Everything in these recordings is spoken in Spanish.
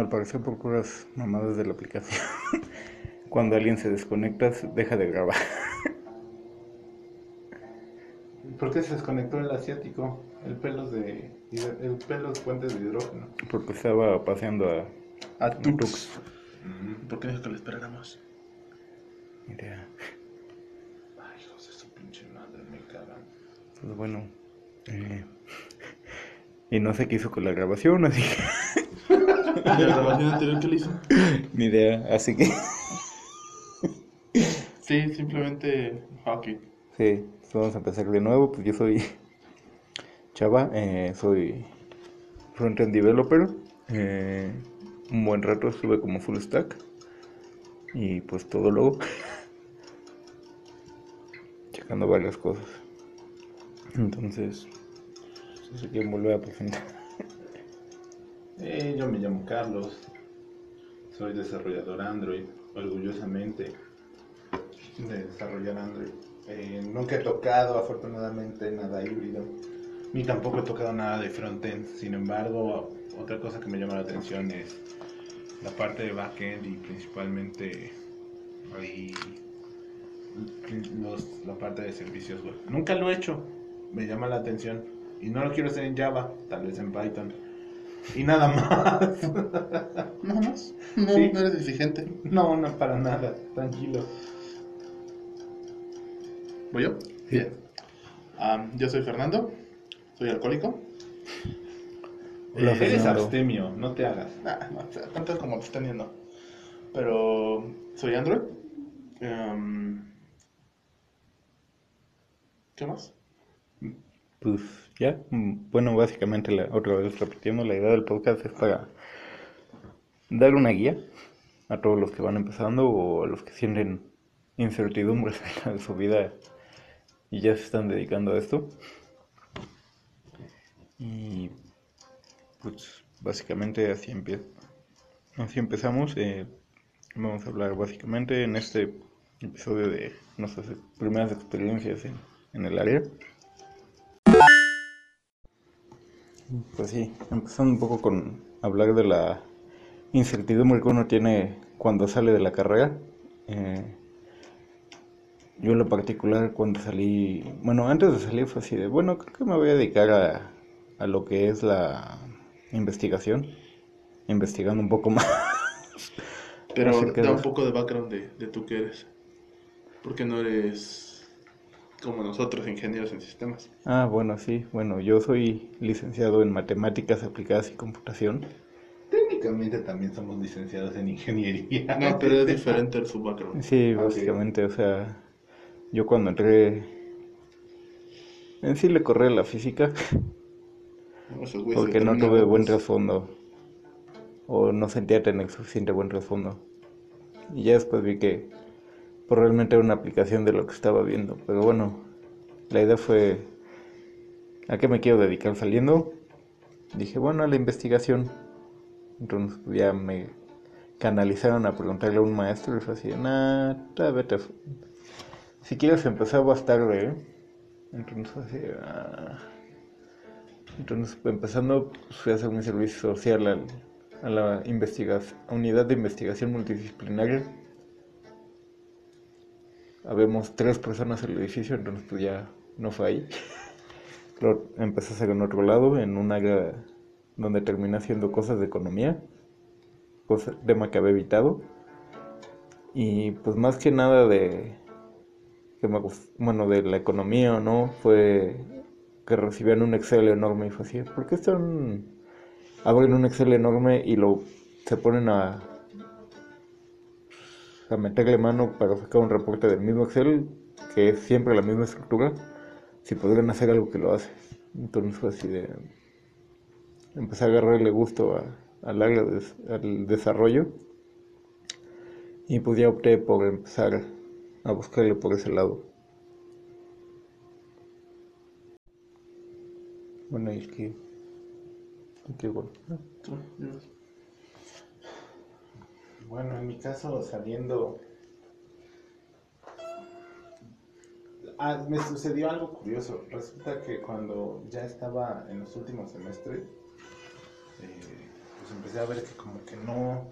al parecer por puras mamadas de la aplicación. Cuando alguien se desconecta, deja de grabar. ¿Por qué se desconectó el asiático? El pelo de el pelo de puentes de hidrógeno. Porque estaba paseando a, A Tux. Tux. ¿Por qué dijo que lo esperáramos? Mira, Ay, hijos de su pinche madre, me cagan. pues bueno. eh, y no sé qué hizo con la grabación, así que. ¿Y la grabación anterior que le hizo? Ni idea, así que. Sí, simplemente hockey. Sí, vamos a empezar de nuevo. Pues yo soy Chava, eh, soy frontend developer. Eh, un buen rato estuve como full stack. Y pues todo luego. Checando varias cosas. Entonces, no sé quién volver a presentar. Eh, yo me llamo Carlos. Soy desarrollador Android, orgullosamente de desarrollar Android. Eh, nunca he tocado, afortunadamente, nada híbrido. Ni tampoco he tocado nada de frontend. Sin embargo, otra cosa que me llama la atención es la parte de backend y principalmente ahí los- la parte de servicios web. Nunca lo he hecho, me llama la atención. Y no lo quiero hacer en Java, tal vez en Python. Y nada más. Nada más. No, Sí. no eres exigente. No, no, para nada, tranquilo. ¿Voy yo? Bien. Yo soy Fernando. Soy alcohólico. Hola, Eh, eres abstemio, no te hagas. Ah, no, o sea, tantas como te están yendo. Pero soy Android. ¿Qué más? Pues ya, mm, bueno, básicamente la, otra vez repitiendo, la idea del podcast es para dar una guía a todos los que van empezando o a los que sienten incertidumbre acerca de su vida y ya se están dedicando a esto. Y pues básicamente así empieza. Así empezamos. eh, vamos a hablar básicamente en este episodio de nuestras primeras experiencias en, en el área. Pues sí, empezando un poco con hablar de la incertidumbre que uno tiene cuando sale de la carrera. Eh, yo en lo particular cuando salí, bueno, antes de salir fue así de, bueno, creo que me voy a dedicar a, a lo que es la investigación, investigando un poco más. Pero da un poco de background de, de tú que eres. Porque no eres como nosotros, ingenieros en sistemas. Ah, bueno, sí, bueno, yo soy licenciado en matemáticas aplicadas y computación. Técnicamente también somos licenciados en ingeniería. No, pero es diferente su background. Sí, básicamente, o sea, yo cuando entré, en sí le corrí a la física porque no tuve buen locos. trasfondo o no sentía tener suficiente buen trasfondo. Y ya después vi que pues, realmente era una aplicación de lo que estaba viendo. Pero bueno, la idea fue, ¿a qué me quiero dedicar saliendo? Dije, bueno, a la investigación. Entonces pues, ya me canalizaron a preguntarle a un maestro y fue así, nah, vete. Si quieres empezar más tarde, ¿eh? Entonces así, ah. Entonces, empezando, pues, fui a hacer mi servicio social al- a la investigación, unidad de investigación multidisciplinaria. Habemos tres personas en el edificio, entonces pues ya no fue ahí. Lo empecé en otro lado, en un área donde terminé haciendo cosas de economía, cosa, tema que había evitado. Y pues más que nada de bueno, de la economía o no, fue que recibían un Excel enorme y fue así, ¿por qué están abren un Excel enorme y lo se ponen a a meterle mano para sacar un reporte del mismo Excel, que es siempre la misma estructura, si podrían hacer algo que lo hace. Entonces fue así de empecé a agarrarle gusto al área al desarrollo y pues ya opté por empezar a buscarle por ese lado. Bueno, y es que, y que bueno, ¿no? Bueno, en mi caso, saliendo. Ah, me sucedió algo curioso. Resulta que cuando ya estaba en los últimos semestres, eh, pues empecé a ver que como que no,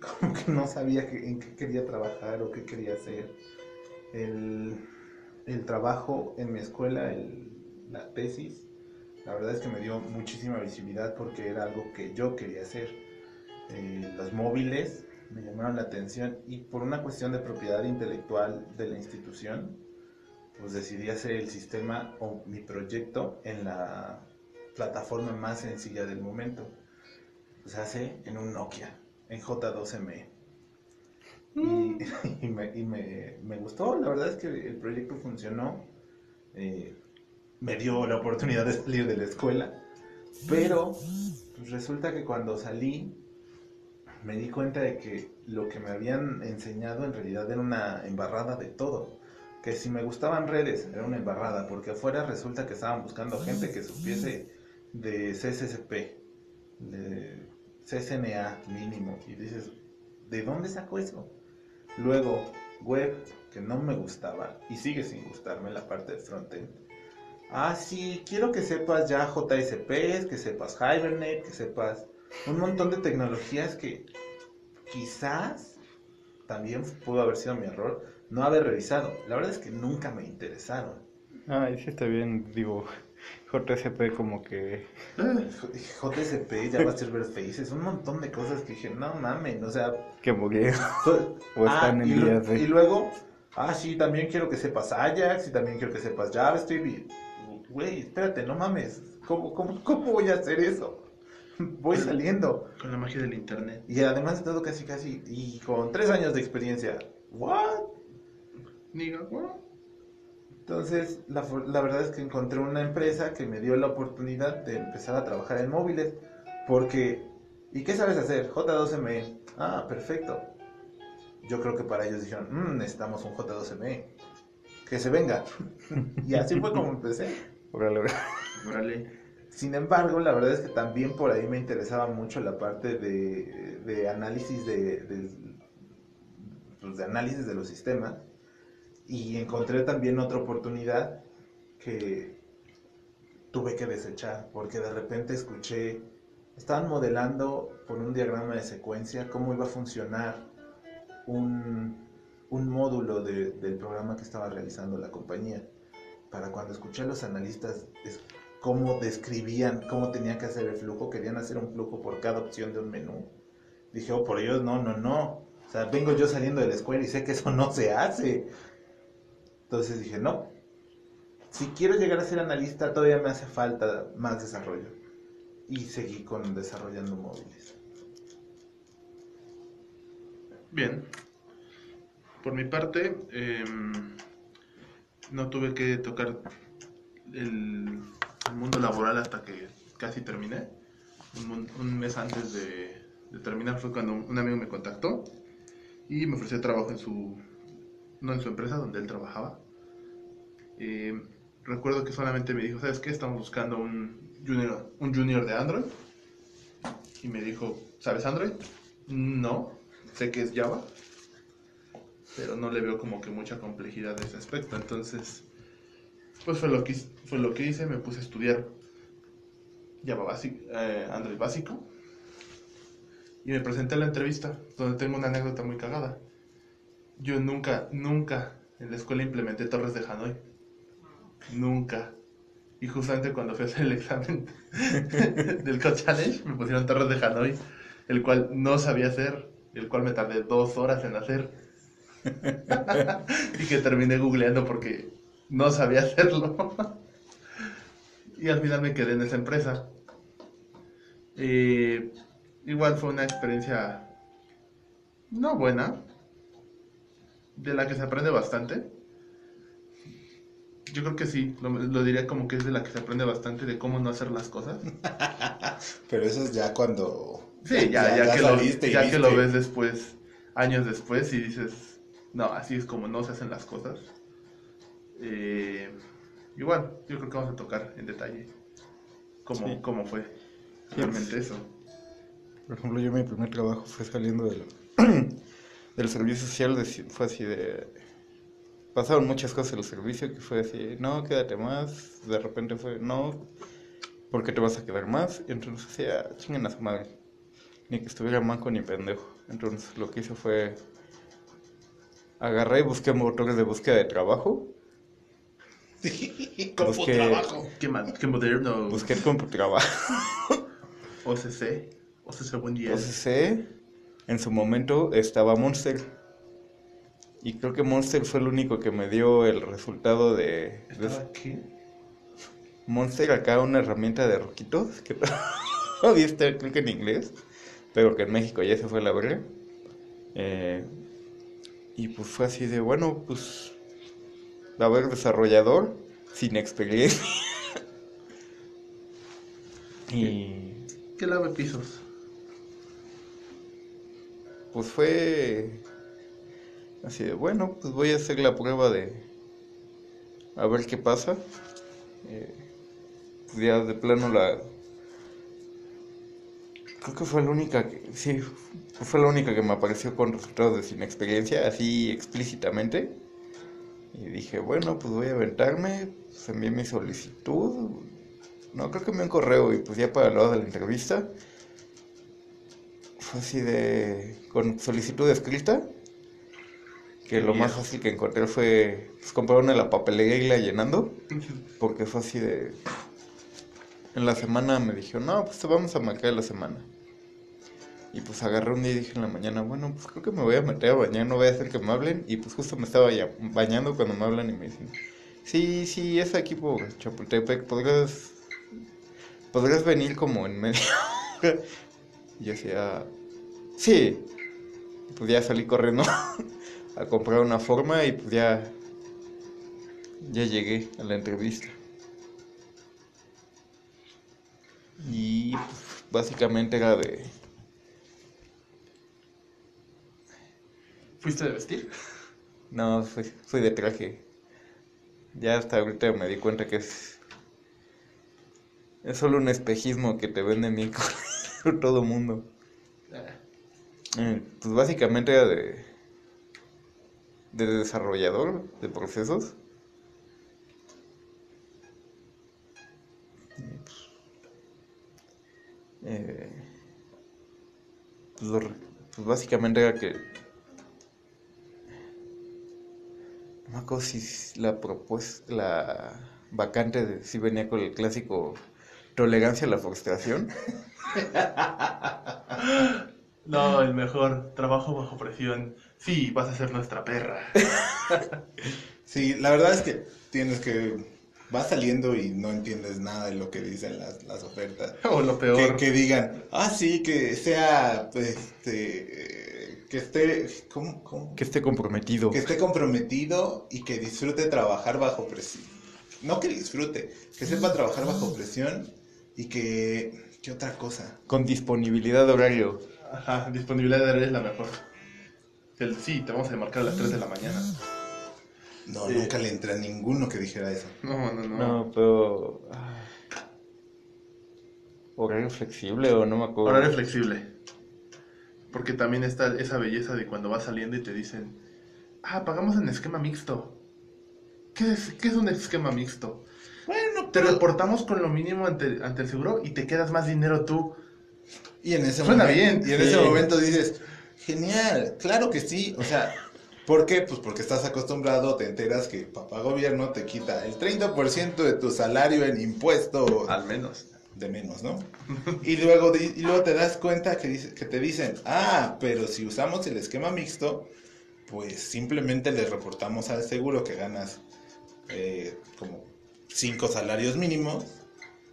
como que no sabía que- en qué quería trabajar o qué quería hacer. El, el trabajo en mi escuela, el- la tesis, la verdad es que me dio muchísima visibilidad porque era algo que yo quería hacer. Eh, los móviles me llamaron la atención y por una cuestión de propiedad intelectual de la institución, pues decidí hacer el sistema o mi proyecto en la plataforma más sencilla del momento. Se hace en un Nokia, en J2ME. Y, y me, y me- me gustó, la verdad es que el proyecto funcionó. eh, me dio la oportunidad de salir de la escuela. Pero pues resulta que cuando salí me di cuenta de que lo que me habían enseñado en realidad era una embarrada de todo. Que si me gustaban redes era una embarrada, porque afuera resulta que estaban buscando gente que supiese de CSSP, de CCNA mínimo. Y dices, ¿de dónde sacó eso? Luego, web, que no me gustaba y sigue sin gustarme la parte de frontend. Ah, sí, quiero que sepas ya JSPs, que sepas Hibernate, que sepas un montón de tecnologías que quizás también pudo haber sido mi error no haber revisado. La verdad es que nunca me interesaron. Ah, sí está bien, digo, JSP como que... JSP, Java Server Faces, un montón de cosas que dije, no mames, o sea, que. So- O están en y, vías de- y luego, ah, sí, también quiero que sepas Ajax y también quiero que sepas JavaScript. y, Güey, espérate, no mames. ¿Cómo, cómo, cómo voy a hacer eso? Voy saliendo. Con la magia del internet. Y además de todo, casi, casi, y con tres años de experiencia. ¿What? Diga, bueno, Entonces, la, la verdad es que encontré una empresa que me dio la oportunidad de empezar a trabajar en móviles. Porque, ¿y qué sabes hacer? J2ME. Ah, perfecto. Yo creo que para ellos dijeron, "Mm, necesitamos un J2ME. Que se venga. y así fue como empecé. Órale, órale. Sin embargo, la verdad es que también por ahí me interesaba mucho la parte de, análisis pues, de análisis de los sistemas. Y encontré también otra oportunidad que tuve que desechar porque de repente escuché estaban modelando por un diagrama de secuencia cómo iba a funcionar un, un módulo de- del programa que estaba realizando la compañía. Para cuando escuché a los analistas cómo describían cómo tenía que hacer el flujo, querían hacer un flujo por cada opción de un menú. Dije, oh, por ellos, no, no, no. O sea, vengo yo saliendo de la escuela y sé que eso no se hace. Entonces dije, no. Si quiero llegar a ser analista, todavía me hace falta más desarrollo. Y seguí con desarrollando móviles. Bien. Por mi parte, em, no tuve que tocar el, el mundo laboral hasta que casi terminé. Un, un mes antes de, de terminar fue cuando un amigo me contactó y me ofreció trabajo en su, no en su empresa donde él trabajaba. Em, recuerdo que solamente me dijo, ¿sabes qué? Estamos buscando un junior, un junior de Android. Y me dijo, ¿sabes Android? No, sé que es Java, pero no le veo como que mucha complejidad de ese aspecto. Entonces, pues fue lo que, fue lo que hice, me puse a estudiar eh, Android básico y me presenté a la entrevista, donde tengo una anécdota muy cagada. Yo nunca, nunca en la escuela implementé torres de Hanoi. Nunca. Y justamente cuando fui a hacer el examen del Code Challenge, me pusieron torres de Hanoi, el cual no sabía hacer, el cual me tardé dos horas en hacer. y que terminé googleando porque no sabía hacerlo. y al final me quedé en esa empresa. Eh, igual fue una experiencia no buena, de la que se aprende bastante. Yo creo que sí, lo, lo diría como que es de la que se aprende bastante de cómo no hacer las cosas. Pero eso es ya cuando... Sí, ya, ya, que, lo, saliste y ya que lo ves después, años después, y dices, no, así es como no se hacen las cosas. Eh, igual, yo creo que vamos a tocar en detalle cómo, Sí. cómo fue Sí, realmente eso. Por ejemplo, yo mi primer trabajo fue saliendo del, del servicio social, de- fue así de... Pasaron muchas cosas en el servicio que fue así, no, quédate más, de repente fue, no, ¿por qué te vas a quedar más? Y entonces decía, chingan a su madre. ni que estuviera manco ni pendejo. Entonces lo que hice fue agarré y busqué motores de búsqueda de trabajo. Como Busqué- trabajo. Qué, ma- qué moderno. Busqué como trabajo. OCC. OCC buen día. Eh, en su momento estaba Monster. Y creo que Monster fue el único que me dio el resultado de, de ¿Estaba qué? Monster acá una herramienta de roquitos que todavía está creo que en inglés, pero que en México ya se fue a la verga. Eh, y pues fue así de, bueno, pues, a ver, desarrollador sin experiencia. y ¿Qué lave pisos? pues fue así de, bueno, pues voy a hacer la prueba de, a ver qué pasa. Eh, pues ya de plano la... Creo que fue la única que, sí, fue la única que me apareció con resultados de sin experiencia, así explícitamente. Y dije, bueno, pues voy a aventarme, pues envié mi solicitud. No, creo que envié un correo y pues ya para lo de la entrevista. Fue así de, con solicitud escrita. Que lo más fácil que encontré fue pues, comprar una en la papelería y irla llenando. Porque fue así de... En la semana me dijeron, no, pues te vamos a marcar la semana. Y pues agarré un día y dije en la mañana, bueno, pues creo que me voy a meter a bañar, no voy a hacer que me hablen. Y pues justo me estaba ya bañando cuando me hablan y me dicen, sí, sí, es aquí por Chapultepec, podrías, podrías venir como en media hora?". Y yo decía, sí. Y pues ya salí corriendo a comprar una forma y pues ya, ya llegué a la entrevista. Y pues, básicamente era de... ¿Fuiste de vestir? No, fui, fui de traje. Ya hasta ahorita me di cuenta que es... Es solo un espejismo que te vende con todo mundo. Eh, pues básicamente era de... De desarrollador de procesos. Eh, pues, lo pues básicamente era que No me acuerdo si la propuesta, la vacante de, si venía con el clásico tolerancia a la frustración. No, el mejor. Trabajo bajo presión. Sí, vas a ser nuestra perra. Sí, la verdad es que tienes que... Vas saliendo y no entiendes nada de lo que dicen las, las ofertas. O lo Que, peor. que digan, ah, sí, que sea, este, eh, que esté, ¿cómo, cómo? Que esté comprometido. Que esté comprometido y que disfrute trabajar bajo presión. No que disfrute, que sepa trabajar bajo presión y que, ¿qué otra cosa? Con disponibilidad de horario. Ajá, disponibilidad de horario es la mejor. El sí, te vamos a marcar a las 3 de la mañana. No, nunca le entré a ninguno que dijera eso. No, no, no. No, pero... ah, Horario flexible o no me acuerdo. Horario flexible. Porque también está esa belleza de cuando vas saliendo y te dicen, ah, pagamos en esquema mixto. ¿Qué es, qué es un esquema mixto? Bueno, Te pero... reportamos con lo mínimo ante, ante el seguro y te quedas más dinero tú. Y en ese Suena momento, bien, y en sí. ese momento dices, genial, claro que sí. O sea, ¿por qué? Pues porque estás acostumbrado, te enteras que papá gobierno te quita el 30% de tu salario en impuestos Al menos. De menos, ¿no? Y luego, y luego te das cuenta que, te dicen, ah, pero si usamos el esquema mixto, pues simplemente les reportamos al seguro que ganas eh, como cinco salarios mínimos,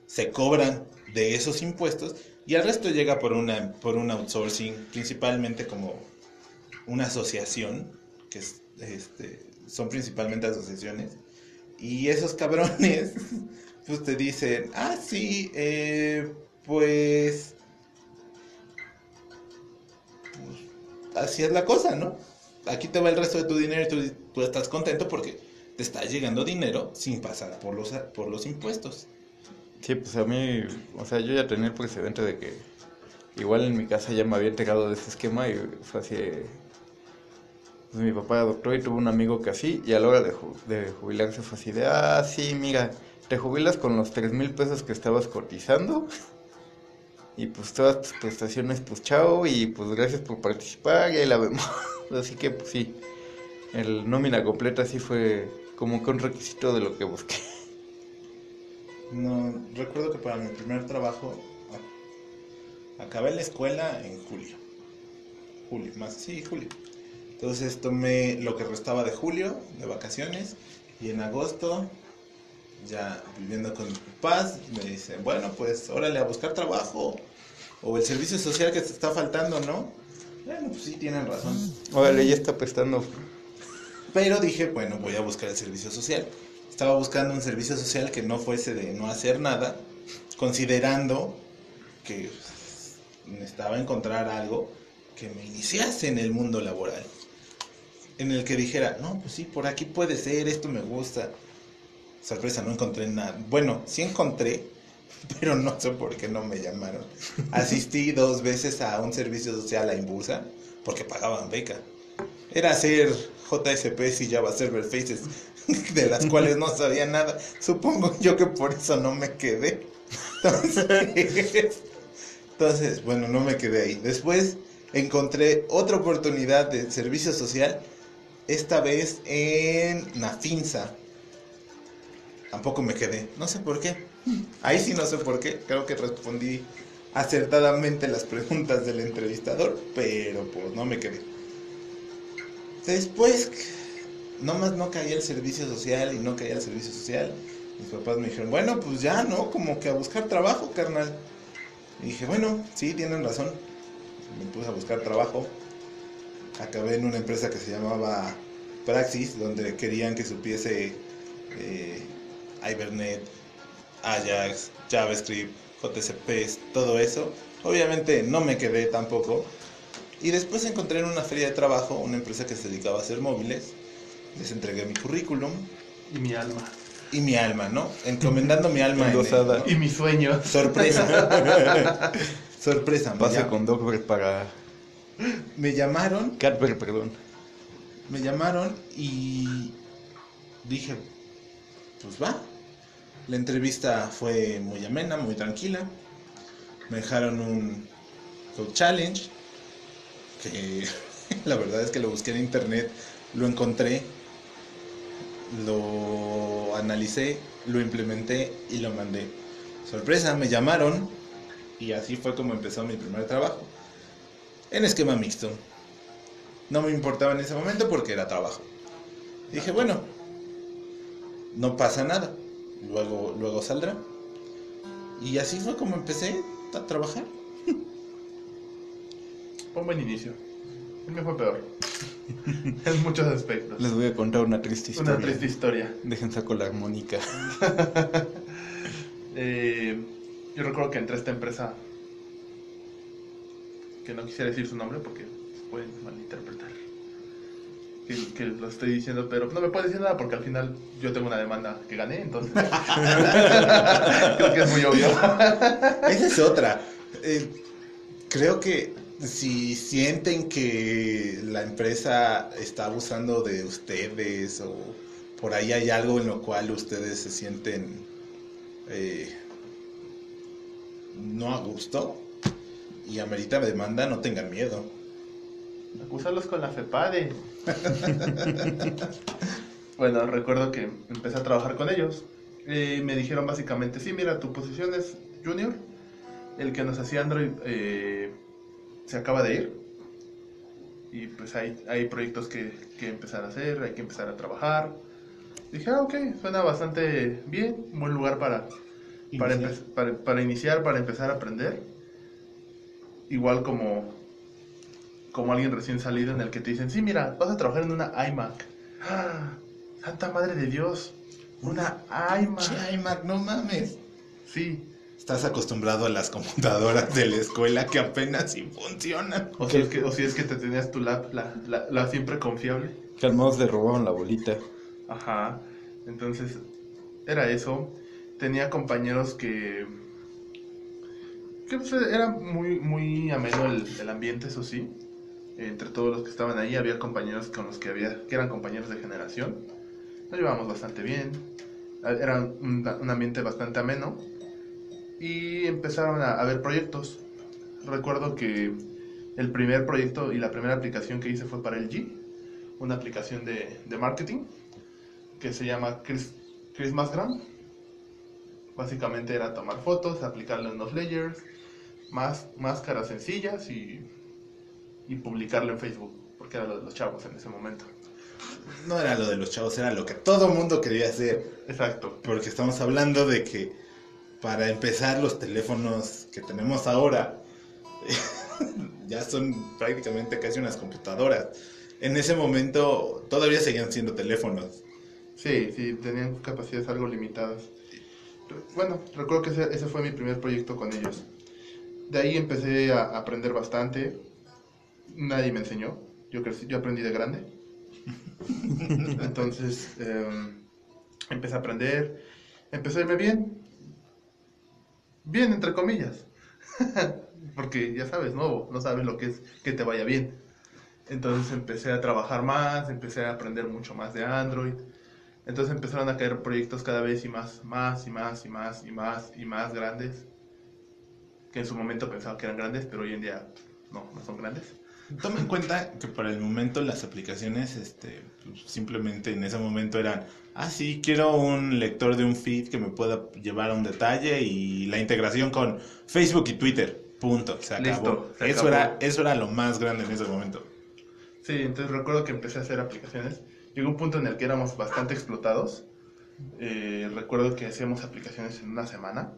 se cobran de esos impuestos y el resto llega por una por un outsourcing, principalmente como una asociación, que es, este, son principalmente asociaciones, y esos cabrones pues te dicen, ah, sí, eh, pues, pues, así es la cosa, ¿no? Aquí te va el resto de tu dinero y tú, estás contento porque te está llegando dinero sin pasar por los, por los impuestos. Sí, pues a mí, o sea, yo ya tenía el precedente de que igual en mi casa ya me había enterado de ese esquema y fue así. Pues mi papá doctor y tuvo un amigo que así, y a la hora de, ju- de jubilarse fue así de, ah, sí, mira, te jubilas con los tres mil pesos que estabas cotizando Y pues todas tus prestaciones, pues chao, y pues gracias por participar, y ahí la vemos. Así que pues sí, el nómina completa sí fue como que un requisito de lo que busqué. No, recuerdo que para mi primer trabajo acabé la escuela en julio. Julio, más, sí, julio. Entonces tomé lo que restaba de julio, de vacaciones, y en agosto, ya viviendo con mis papás, me dicen, bueno, pues órale a buscar trabajo, o el servicio social que te está faltando, ¿no? Bueno, pues sí, tienen razón. Órale, ya está prestando. Pero dije, bueno, voy a buscar el servicio social. Estaba buscando un servicio social que no fuese de no hacer nada, considerando que pues, necesitaba encontrar algo que me iniciase en el mundo laboral. En el que dijera, no, pues sí, por aquí puede ser, esto me gusta. Sorpresa, no encontré nada. Bueno, sí encontré, pero no sé por qué no me llamaron. Asistí dos veces a un servicio social a Impulsa porque pagaban beca. Era hacer JSPs y Java Server Faces, de las cuales no sabía nada. Supongo yo que por eso no me quedé. Entonces, entonces, bueno, no me quedé ahí. Después encontré otra oportunidad de servicio social, esta vez en Nafinsa. Tampoco me quedé, no sé por qué. Ahí sí no sé por qué, creo que respondí acertadamente las preguntas del entrevistador, pero pues no me quedé. Después, nomás no caía el servicio social y no caía el servicio social. Mis papás me dijeron, bueno, pues ya, ¿no? Como que a buscar trabajo, carnal. Dije, bueno, sí, tienen razón. Me puse a buscar trabajo. Acabé en una empresa que se llamaba Praxis, donde querían que supiese eh, Ibernet, Ajax, JavaScript, JCPs, todo eso. Obviamente no me quedé tampoco. Y después encontré en una feria de trabajo una empresa que se dedicaba a hacer móviles. Les entregué mi currículum Y mi alma. y mi alma, ¿no? Encomendando mi alma. en el- Endosada. Y mis sueños. Sorpresa. Sorpresa. Pase con Dogber para. me llamaron, Catber, perdón. me llamaron y dije, pues va. La entrevista fue muy amena, muy tranquila. Me dejaron un Code Challenge, que la verdad es que lo busqué en internet, lo encontré, lo analicé, lo implementé y lo mandé. Sorpresa, me llamaron y así fue como empezó mi primer trabajo. En esquema mixto. No me importaba en ese momento porque era trabajo. Dije, bueno, no pasa nada. Luego, luego saldrá. Y así fue como empecé a trabajar. Fue un buen inicio. El mío fue peor. en muchos aspectos. Les voy a contar una triste historia. Una triste historia. Dejen saco la armónica. Eh, yo recuerdo que entré a esta empresa, que no quisiera decir su nombre porque se pueden malinterpretar. Que, que lo estoy diciendo, pero no me puede decir nada porque al final yo tengo una demanda que gané, entonces creo que es muy obvio. Esa es otra. Eh, creo que si sienten que la empresa está abusando de ustedes o por ahí hay algo en lo cual ustedes se sienten eh, no a gusto y amerita demanda, no tengan miedo. Acusarlos con la FEPADE. bueno, recuerdo que empecé a trabajar con ellos. Eh, me dijeron básicamente, sí, mira, tu posición es junior. El que nos hacía Android eh, se acaba de ir. Y pues hay, hay proyectos que, que empezar a hacer, hay que empezar a trabajar. Dije, ah, ok, suena bastante bien, un buen lugar para, para, Iniciar. para, para iniciar, para empezar a aprender. Igual como, como alguien recién salido en el que te dicen, sí, mira, vas a trabajar en una iMac. ¡Ah! Santa Madre de Dios, una iMac. IMac, no mames. Sí, Estás acostumbrado a las computadoras de la escuela que apenas sí funcionan. o si, es que, o si es que te tenías tu lap, la, la, la siempre confiable. Calmados le robaron la bolita. Ajá, entonces era eso. Tenía compañeros que. que pues, era muy, muy ameno el, el ambiente, eso sí. Entre todos los que estaban ahí, había compañeros con los que había que eran compañeros de generación. Nos llevábamos bastante bien. Era un, un ambiente bastante ameno. Y empezaron a haber proyectos. recuerdo que el primer proyecto y la primera aplicación que hice fue para el G, una aplicación de, de marketing que se llama Chris, Christmasgram. Básicamente era tomar fotos, aplicarle unos layers, más máscaras sencillas y, y publicarlo en Facebook, porque era lo de los chavos en ese momento. No era lo de los chavos, era lo que todo mundo quería hacer. Exacto. Porque estamos hablando de que para empezar los teléfonos que tenemos ahora ya son prácticamente casi unas computadoras. En ese momento todavía seguían siendo teléfonos. Sí, sí, tenían capacidades algo limitadas. Bueno, recuerdo que ese, ese fue mi primer proyecto con ellos. De ahí empecé a aprender bastante. Nadie me enseñó. Yo, crecí, yo aprendí de grande. Entonces, eh, empecé a aprender. Empecé a irme bien. Bien, entre comillas. Porque ya sabes, nuevo, no sabes lo que es que te vaya bien. Entonces empecé a trabajar más, empecé a aprender mucho más de Android. Entonces empezaron a caer proyectos cada vez y más, más y más y más y más y más grandes. Que en su momento pensaba que eran grandes, pero hoy en día no, no son grandes. Toma en cuenta que para el momento las aplicaciones, este, pues, simplemente en ese momento eran, ah, sí, quiero un lector de un feed que me pueda llevar a un detalle y la integración con Facebook y Twitter. Punto, se acabó. Listo, se eso, acabó. Era, eso era lo más grande en ese momento. Sí, entonces recuerdo que empecé a hacer aplicaciones. Llegó un punto en el que éramos bastante explotados. Eh, recuerdo que hacíamos aplicaciones en una semana.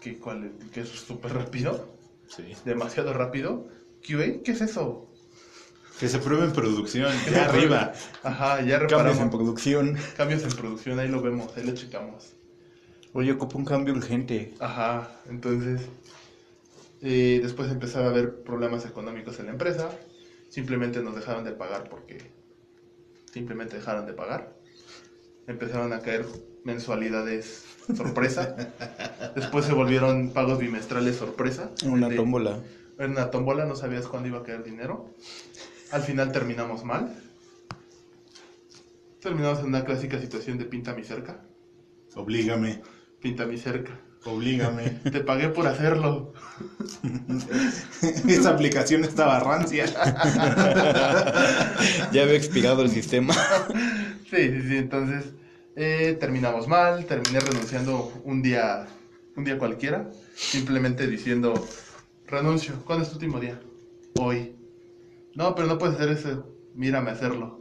Que, cual, que es súper rápido. Sí. Demasiado rápido. QA, ¿qué es eso? Que se pruebe en producción, ya arriba. Ajá, ya Cambios reparamos. en producción. Cambios en producción, ahí lo vemos, ahí lo checamos. Oye, ocupo un cambio urgente. Ajá, entonces eh, después empezaba a haber problemas económicos en la empresa. Simplemente nos dejaron de pagar porque simplemente dejaron de pagar. Empezaron a caer mensualidades sorpresa. Después se volvieron pagos bimestrales sorpresa. Una De- tómbola. Era una tómbola, no sabías cuándo iba a caer dinero. Al final terminamos mal. Terminamos en una clásica situación de pinta mi cerca. Oblígame, Pinta mi cerca. oblígame. Te pagué por hacerlo. Esa aplicación estaba rancia. Ya había expirado el sistema. Sí, sí, sí. Entonces eh, terminamos mal. Terminé renunciando un día, un día cualquiera. Simplemente diciendo, renuncio. ¿Cuándo es tu último día? Hoy. No, pero no puedes hacer eso. Mírame hacerlo.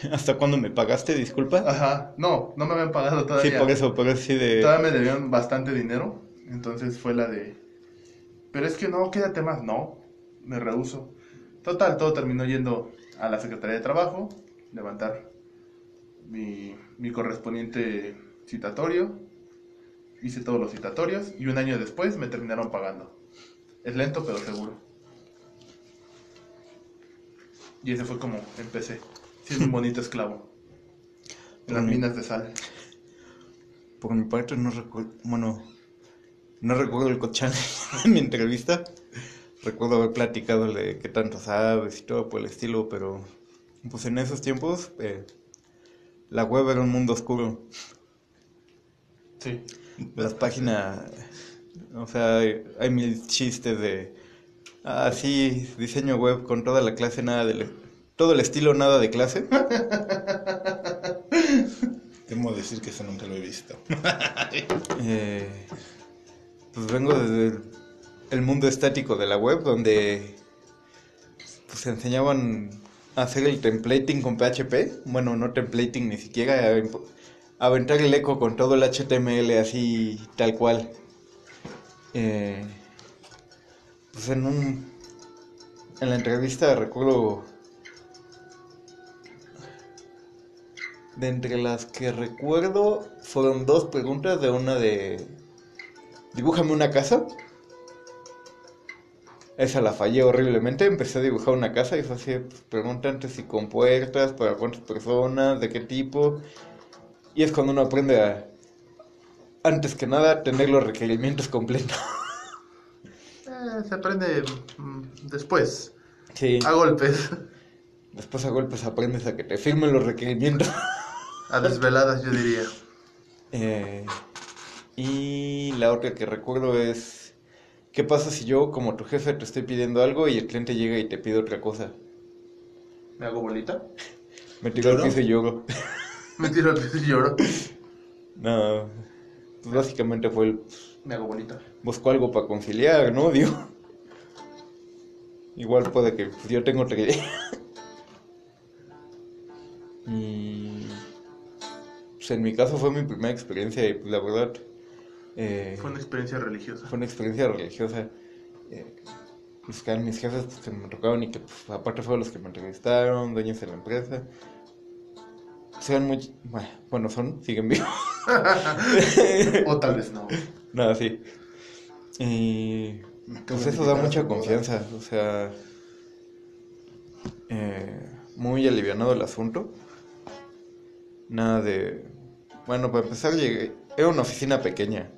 ¿Hasta cuándo me pagaste? Disculpa. Ajá. No, no me habían pagado todavía. Sí, por eso, por eso sí de... Todavía me debían bastante dinero. Entonces fue la de. Pero es que no, quédate más. No, me rehuso. Total, todo terminó yendo a la Secretaría de Trabajo, levantar mi, mi correspondiente citatorio. Hice todos los citatorios y un año después me terminaron pagando. Es lento, pero seguro. Y ese fue como empecé, siendo un bonito esclavo. En las minas de sal. Por mi parte no recuerdo, bueno, no recuerdo el cochán en mi entrevista. Recuerdo haber platicado de qué tanto sabes y todo por el estilo, pero pues en esos tiempos eh, la web era un mundo oscuro. Sí. Las páginas, o sea, hay, mil chistes de, ah, sí, diseño web con toda la clase, nada de, todo el estilo, nada de clase. Temo decir que eso nunca lo he visto. Eh, pues vengo desde el, el mundo estático de la web, donde pues enseñaban a hacer el templating con PHP. Bueno, no templating ni siquiera, aventar el eco con todo el HTML así, tal cual. Eh, pues en un... En la entrevista recuerdo... De entre las que recuerdo fueron dos preguntas de una de dibújame una casa. Esa la fallé horriblemente, empecé a dibujar una casa y fue así, pues, pregunta antes si con puertas, para cuántas personas, de qué tipo. Y es cuando uno aprende a, antes que nada, tener los requerimientos completos. Eh, se aprende mm, después, Sí. a golpes, Después a golpes aprendes a que te firmen los requerimientos. a desveladas yo diría. Eh, y la otra que recuerdo es ¿qué pasa si yo, como tu jefe, te estoy pidiendo algo y el cliente llega y te pide otra cosa? ¿Me hago bolita? Me tiro al piso y lloro. Me tiro al piso y lloro. No, pues básicamente fue el... Me hago bolita. Buscó algo para conciliar, ¿no? Digo. Igual puede que pues, yo tengo otra idea. Y... Pues en mi caso fue mi primera experiencia y pues la verdad... eh, Fue una experiencia religiosa. fue una experiencia religiosa. Eh, pues que mis jefes pues, que me tocaron y que pues, aparte fueron los que me entrevistaron, dueños de la empresa. Sean muy... Bueno, son, siguen vivos. O tal vez no. Nada, sí. Y pues eso da mucha confianza, o sea, eh, muy alivianado el asunto. Nada de, bueno, para empezar llegué, era una oficina pequeña,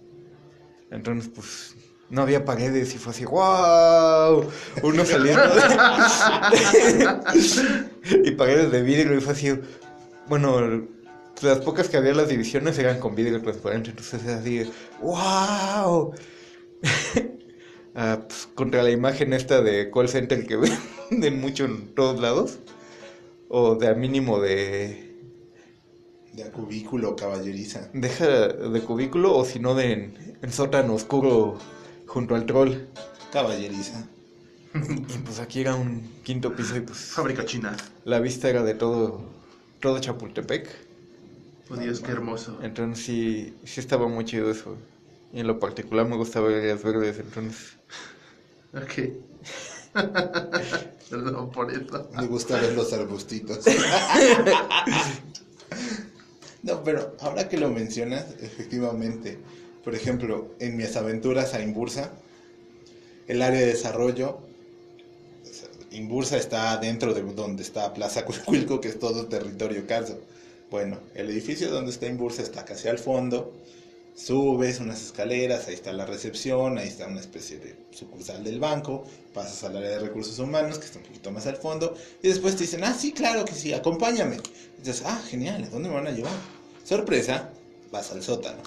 entonces pues no había paredes y fue así, wow, uno saliendo de- y paredes de vidrio y fue así, bueno, las pocas que había las divisiones eran con vidrio transparente, entonces era así, wow. Ah, pues, contra la imagen esta de call center que venden mucho en todos lados. O de a mínimo de. De cubículo, caballeriza. Deja de cubículo o si no de en, en sótano oscuro junto al troll. Caballeriza. Y pues aquí era un quinto piso y pues Fábrica china. la vista era de todo, todo Chapultepec. Oh Dios, qué hermoso. Entonces sí, sí estaba muy chido eso. Y en lo particular me gusta ver áreas verdes, entonces... Ok. Perdón por eso. Me gusta ver los arbustitos. No, pero ahora que lo mencionas, efectivamente, por ejemplo, en mis aventuras a Imbursa, el área de desarrollo, Imbursa está dentro de donde está Plaza Cuilco, que es todo territorio Carso. Bueno, el edificio donde está Imbursa está casi al fondo, subes unas escaleras, ahí está la recepción, ahí está una especie de sucursal del banco, pasas al área de recursos humanos, que está un poquito más al fondo, y después te dicen, ah, sí, claro que sí, acompáñame. Y dices, ah, genial, ¿a dónde me van a llevar? Sorpresa, vas al sótano.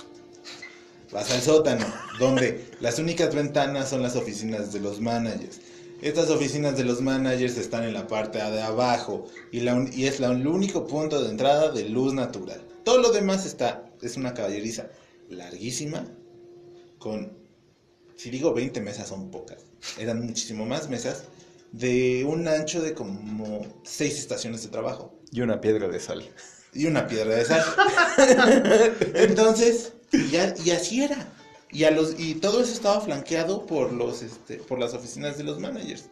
Vas al sótano, donde las únicas ventanas son las oficinas de los managers. Estas oficinas de los managers están en la parte de abajo y, la un- y es la- el único punto de entrada de luz natural. Todo lo demás está, es una caballeriza larguísima con, si digo 20 mesas son pocas, eran muchísimo más mesas, de un ancho de como 6 estaciones de trabajo Y una piedra de sal. y una piedra de sal. Entonces, y así era. Y, a los, y todo eso estaba flanqueado por, los, este, por las oficinas de los managers.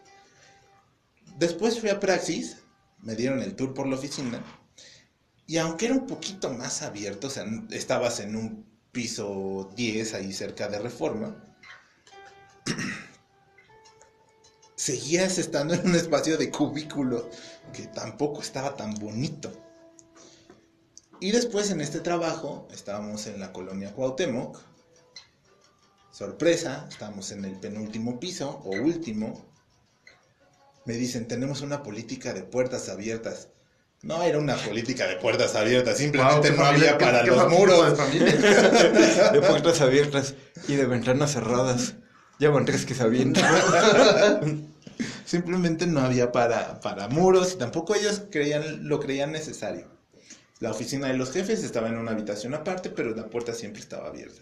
Después fui a Praxis, me dieron el tour por la oficina. Y aunque era un poquito más abierto, o sea, estabas en un piso 10 ahí cerca de Reforma, seguías estando en un espacio de cubículo que tampoco estaba tan bonito. Y después en este trabajo estábamos en la colonia Cuauhtémoc. Sorpresa, estábamos en el penúltimo piso o último. Me dicen, tenemos una política de puertas abiertas. No era una política de puertas abiertas, simplemente Wow, no familia- había para qué los muros. De puertas abiertas y de ventanas cerradas. Ya van tres que se avientan. Simplemente no había para, para muros y tampoco ellos creían, lo creían necesario. La oficina de los jefes estaba en una habitación aparte, pero la puerta siempre estaba abierta.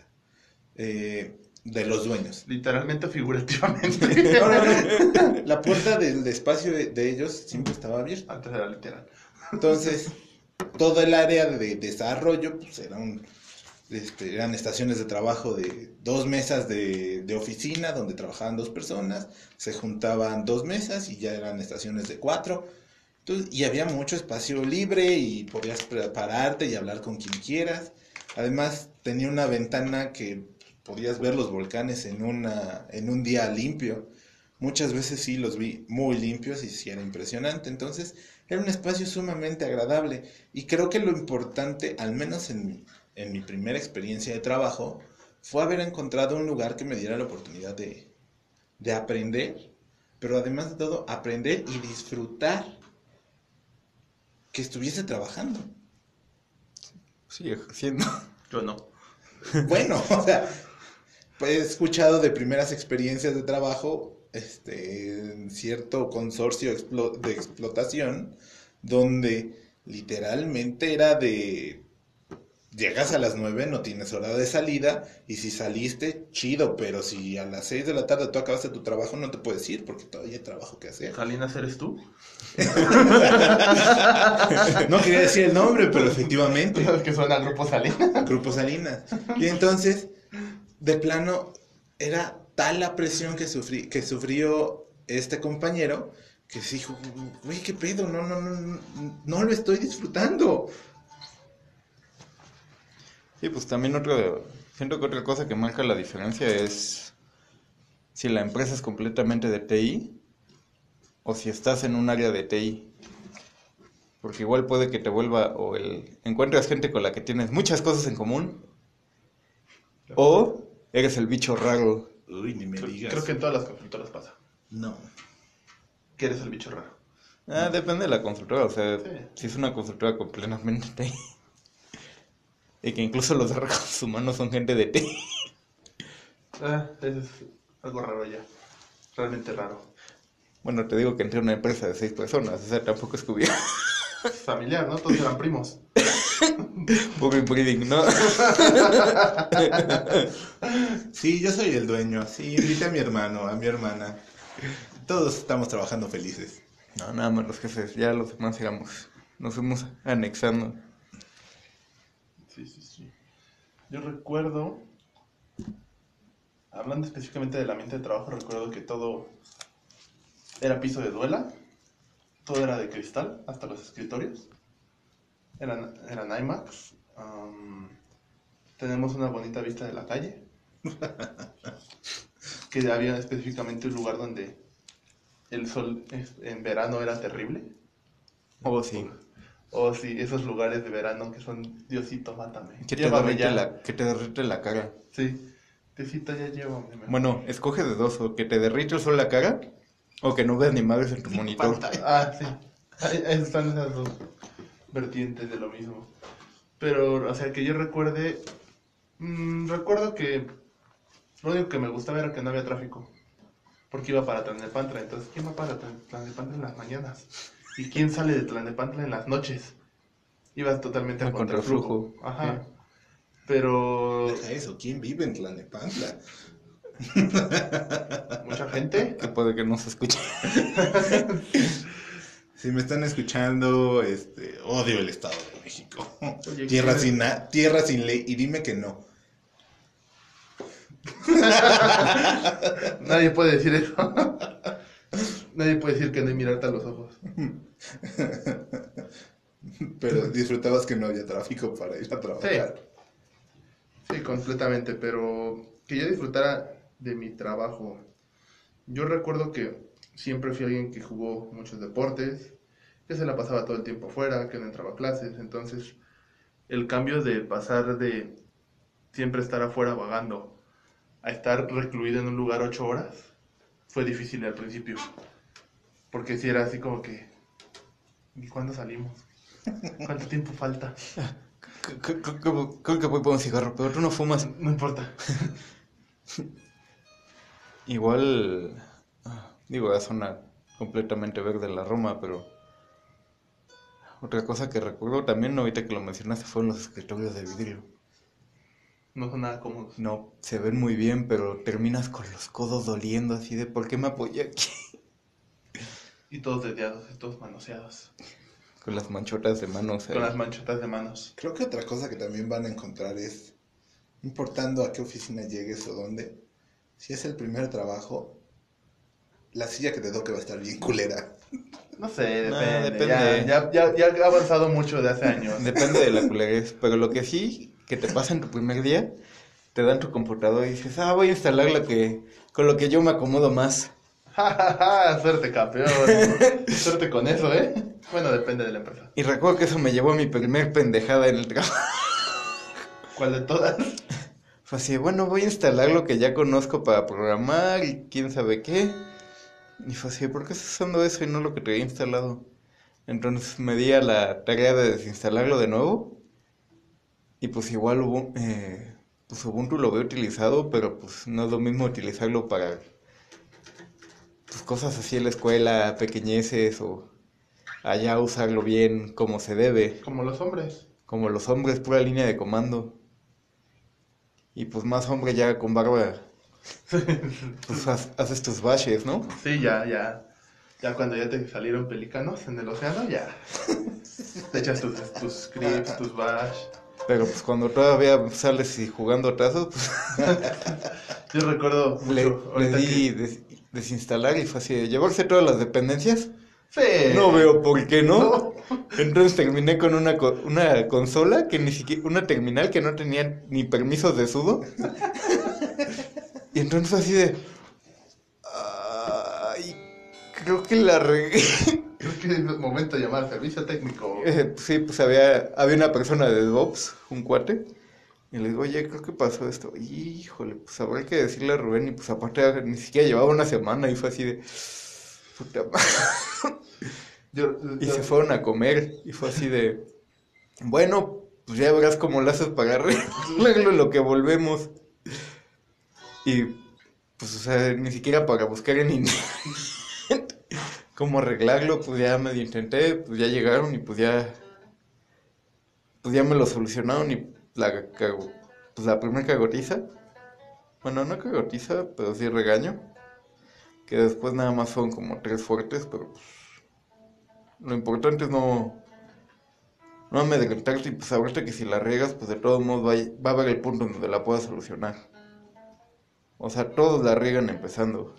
Eh, de los dueños. Literalmente, figurativamente. No, no, no. La puerta del espacio de, de ellos siempre estaba abierta. Antes era literal. Entonces, todo el área de desarrollo, pues era un- este, eran estaciones de trabajo de dos mesas de, de oficina donde trabajaban dos personas, se juntaban dos mesas y ya eran estaciones de cuatro. Entonces, y había mucho espacio libre y podías prepararte y hablar con quien quieras. Además, tenía una ventana que podías ver los volcanes en, una, en un día limpio. Muchas veces sí los vi muy limpios y sí era impresionante. Entonces, era un espacio sumamente agradable. Y creo que lo importante, al menos en mi, en mi primera experiencia de trabajo, fue haber encontrado un lugar que me diera la oportunidad de, de aprender, pero además de todo, aprender y disfrutar que estuviese trabajando. Sigue ejerciendo. Yo no. Bueno, o sea, he escuchado de primeras experiencias de trabajo, este, en cierto consorcio de explotación, donde literalmente era de llegas a las 9, no tienes hora de salida, y si saliste, chido, pero si a las 6 de la tarde tú acabaste tu trabajo, no te puedes ir porque todavía hay trabajo que hacer. Salinas, ¿eres tú? No quería decir el nombre, pero efectivamente. Es que suena al grupo Salinas. Grupo Salinas. Y entonces, de plano, era tal la presión que, sufrí, que sufrió este compañero que se dijo, güey, qué pedo, no, no, no, no, no lo estoy disfrutando. Sí, pues también otro, siento que otra cosa que marca la diferencia es si la empresa es completamente de TI o si estás en un área de TI. Porque igual puede que te vuelva o el encuentras gente con la que tienes muchas cosas en común o eres el bicho raro. Uy, ni me Creo, digas. creo que en todas las consultoras pasa. No. Que eres el bicho raro. Ah, depende de la consultora, o sea, Sí. si es una consultora completamente TI. Y que incluso los recursos humanos son gente de TI. Ah, eso es algo raro ya. Realmente raro. Bueno, te digo que entré a una empresa de seis personas, o sea, tampoco es que hubiera familiar, ¿no? Todos eran primos. poco breeding, ¿no? Sí, yo soy el dueño. Sí, invite a mi hermano, a mi hermana. Todos estamos trabajando felices. No, nada más los jefes, ya los demás éramos, nos fuimos anexando. Sí, sí, sí. Yo recuerdo, hablando específicamente del ambiente de trabajo, recuerdo que todo era piso de duela, todo era de cristal, hasta los escritorios. Eran, eran IMAX. am, tenemos una bonita vista de la calle. que había específicamente un lugar donde el sol en verano era terrible. Oh, sí. O sí, esos lugares de verano que son Diosito, mátame. Que te, derrite la, que te derrite la cara. Sí, Diosito, ya llévame. mejor. Bueno, escoge de dos, o que te derrite el sol la cara, o que no veas ni madres en tu monitor. Ah, sí. Ahí, ahí están esas dos vertientes de lo mismo. Pero, o sea, que yo recuerde. mm, recuerdo que lo único que me gustaba era que no había tráfico. Porque iba para Tlalnepantla. Entonces, ¿quién va para Tlalnepantla en las mañanas? ¿Y quién sale de Tlalnepantla en las noches? Ibas totalmente a A contraflujo. contraflujo, Ajá. sí. Pero. Deja eso, ¿quién vive en Tlalnepantla? Mucha gente. Que puede que no se escuche. Si me están escuchando, este, odio el Estado de México. Oye, tierra sin na- tierra sin ley y dime que no. Nadie puede decir eso. Nadie puede decir que no hay mirarte a los ojos. Pero disfrutabas que no había tráfico para ir a trabajar. Sí, completamente, pero que yo disfrutara de mi trabajo. Yo recuerdo que siempre fui alguien que jugó muchos deportes, que se la pasaba todo el tiempo afuera, que no entraba a clases, entonces el cambio de pasar de siempre estar afuera vagando a estar recluido en un lugar ocho horas fue difícil al principio, porque si era así como que, ¿y cuándo salimos? ¿Cuánto tiempo falta? Creo- que voy por un cigarro, pero tú no fumas. No importa. Igual, digo, la zona completamente verde la Roma, pero otra cosa que recuerdo también, ahorita que lo mencionaste, fueron los escritorios de vidrio. No son nada cómodos. No, se ven muy bien, pero terminas con los codos doliendo así de ¿por qué me apoyé aquí? Y todos dediados, y todos manoseados. Con las manchotas de manos. Con ahí. las manchotas de manos. Creo que otra cosa que también van a encontrar es, importando a qué oficina llegues o dónde, si es el primer trabajo, la silla que te toque va a estar bien culera. No sé, No, depende. depende. Ya, ya, ya, ya ha avanzado mucho de hace años. Depende de la culerez, pero lo que sí, que te pasa en tu primer día, te dan tu computador y dices, ah, voy a instalar lo que, con lo que yo me acomodo más. Ja, ja, ja, suerte campeón. suerte con eso, ¿eh? Bueno, depende de la empresa. Y recuerdo que eso me llevó a mi primer pendejada en el trabajo. ¿Cuál de todas? Fue así, bueno, voy a instalar lo que ya conozco para programar y quién sabe qué. Y fue así, ¿por qué estás usando eso y no lo que traía instalado? Entonces me di a la tarea de desinstalarlo de nuevo. Y pues igual hubo, eh, pues Ubuntu lo veo utilizado, pero pues no es lo mismo utilizarlo para pues, cosas así en la escuela, pequeñeces o allá usarlo bien como se debe, Como los hombres. como los hombres, pura línea de comando. Y pues más hombre ya con barba, pues ha- haces tus bashes, ¿no? Sí, ya, ya. Ya cuando ya te salieron pelícanos en el océano, ya. Te echas tus, tus scripts, tus bash. Pero pues cuando todavía sales y jugando tazos, pues Yo recuerdo mucho le, di des- desinstalar y fue así llevarse todas las dependencias. Sí. No veo por qué no. Entonces terminé con una, una consola que ni siquiera, una terminal que no tenía ni permisos de sudo. Y entonces así de, ay, creo que la regué. Creo que es momento de llamar al servicio técnico. Eh, sí, pues había, había una persona de DevOps, un cuate. Y le digo, oye, creo que pasó esto. Híjole, pues habrá que decirle a Rubén. Y pues aparte ni siquiera llevaba una semana y fue así de, puta madre. Yo, Y se fueron a comer y fue así de, bueno, pues ya verás cómo lo haces para arreglarlo lo que volvemos. Y pues, o sea, ni siquiera para buscar en internet cómo arreglarlo, pues ya medio intenté, pues ya llegaron y pues ya, pues ya me lo solucionaron y la cago, pues la primera cagotiza, bueno, no cagotiza, pero sí regaño, que después nada más fueron como tres fuertes, pero pues lo importante es no. No amedrentarte y pues sabrte que si la riegas, pues de todos modos va a, va a haber el punto donde la puedas solucionar. O sea, todos la riegan empezando.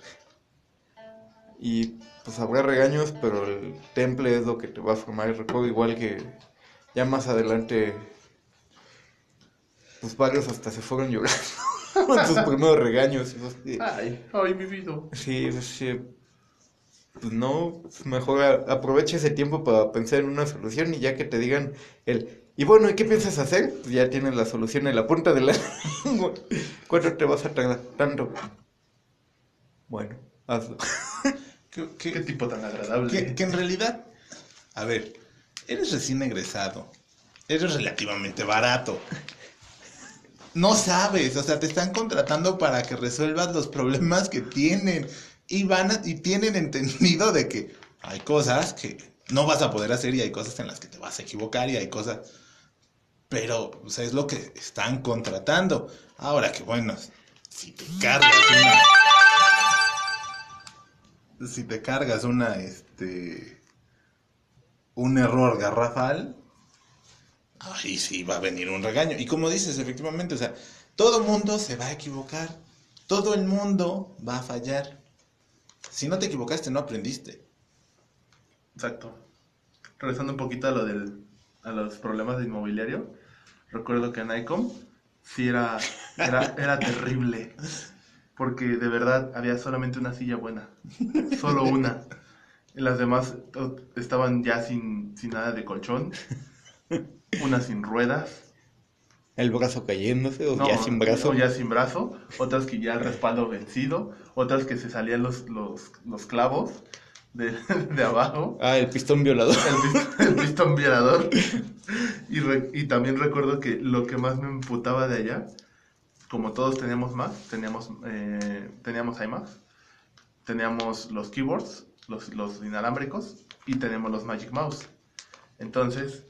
Y pues habrá regaños, pero el temple es lo que te va a formar. Recuerdo igual que ya más adelante, pues varios hasta se fueron llorando con sus primeros regaños. Ay, ay, mi vida. Sí, sí. Pues no, mejor a- aprovecha ese tiempo para pensar en una solución y ya que te digan el, y bueno, ¿y qué piensas hacer? Pues ya tienes la solución en la punta de la lengua. ¿Cuánto te vas a tardar? Tanto. Bueno, hazlo. Que, que- Qué tipo tan agradable. que- que en realidad, a ver, eres recién egresado, eres relativamente barato. No sabes, o sea, te están contratando para que resuelvas los problemas que tienen y van a- y tienen entendido de que hay cosas que no vas a poder hacer y hay cosas en las que te vas a equivocar y hay cosas, pero o sea, es lo que están contratando. Ahora que bueno, si te cargas una si te cargas una este un error garrafal, ahí sí va a venir un regaño. Y como dices, efectivamente, o sea, todo mundo se va a equivocar. Todo el mundo va a fallar. Si no te equivocaste, no aprendiste. Exacto. Regresando un poquito a lo del, a los problemas de inmobiliario, recuerdo que en ICOM sí era, era, era terrible. Porque de verdad había solamente una silla buena. Solo una. Las demás estaban ya sin, sin nada de colchón. Una sin ruedas. El brazo cayéndose o No, ya sin brazo. o ya sin brazo, otras que ya el respaldo vencido, otras que se salían los, los, los clavos de, de abajo, Ah, el pistón violador. el, pist- el pistón violador. Y, re- y también recuerdo que lo que más me emputaba de allá, como todos teníamos Mac, teníamos, eh, teníamos iMac, teníamos los keyboards, los, los inalámbricos, y teníamos los Magic Mouse. Entonces,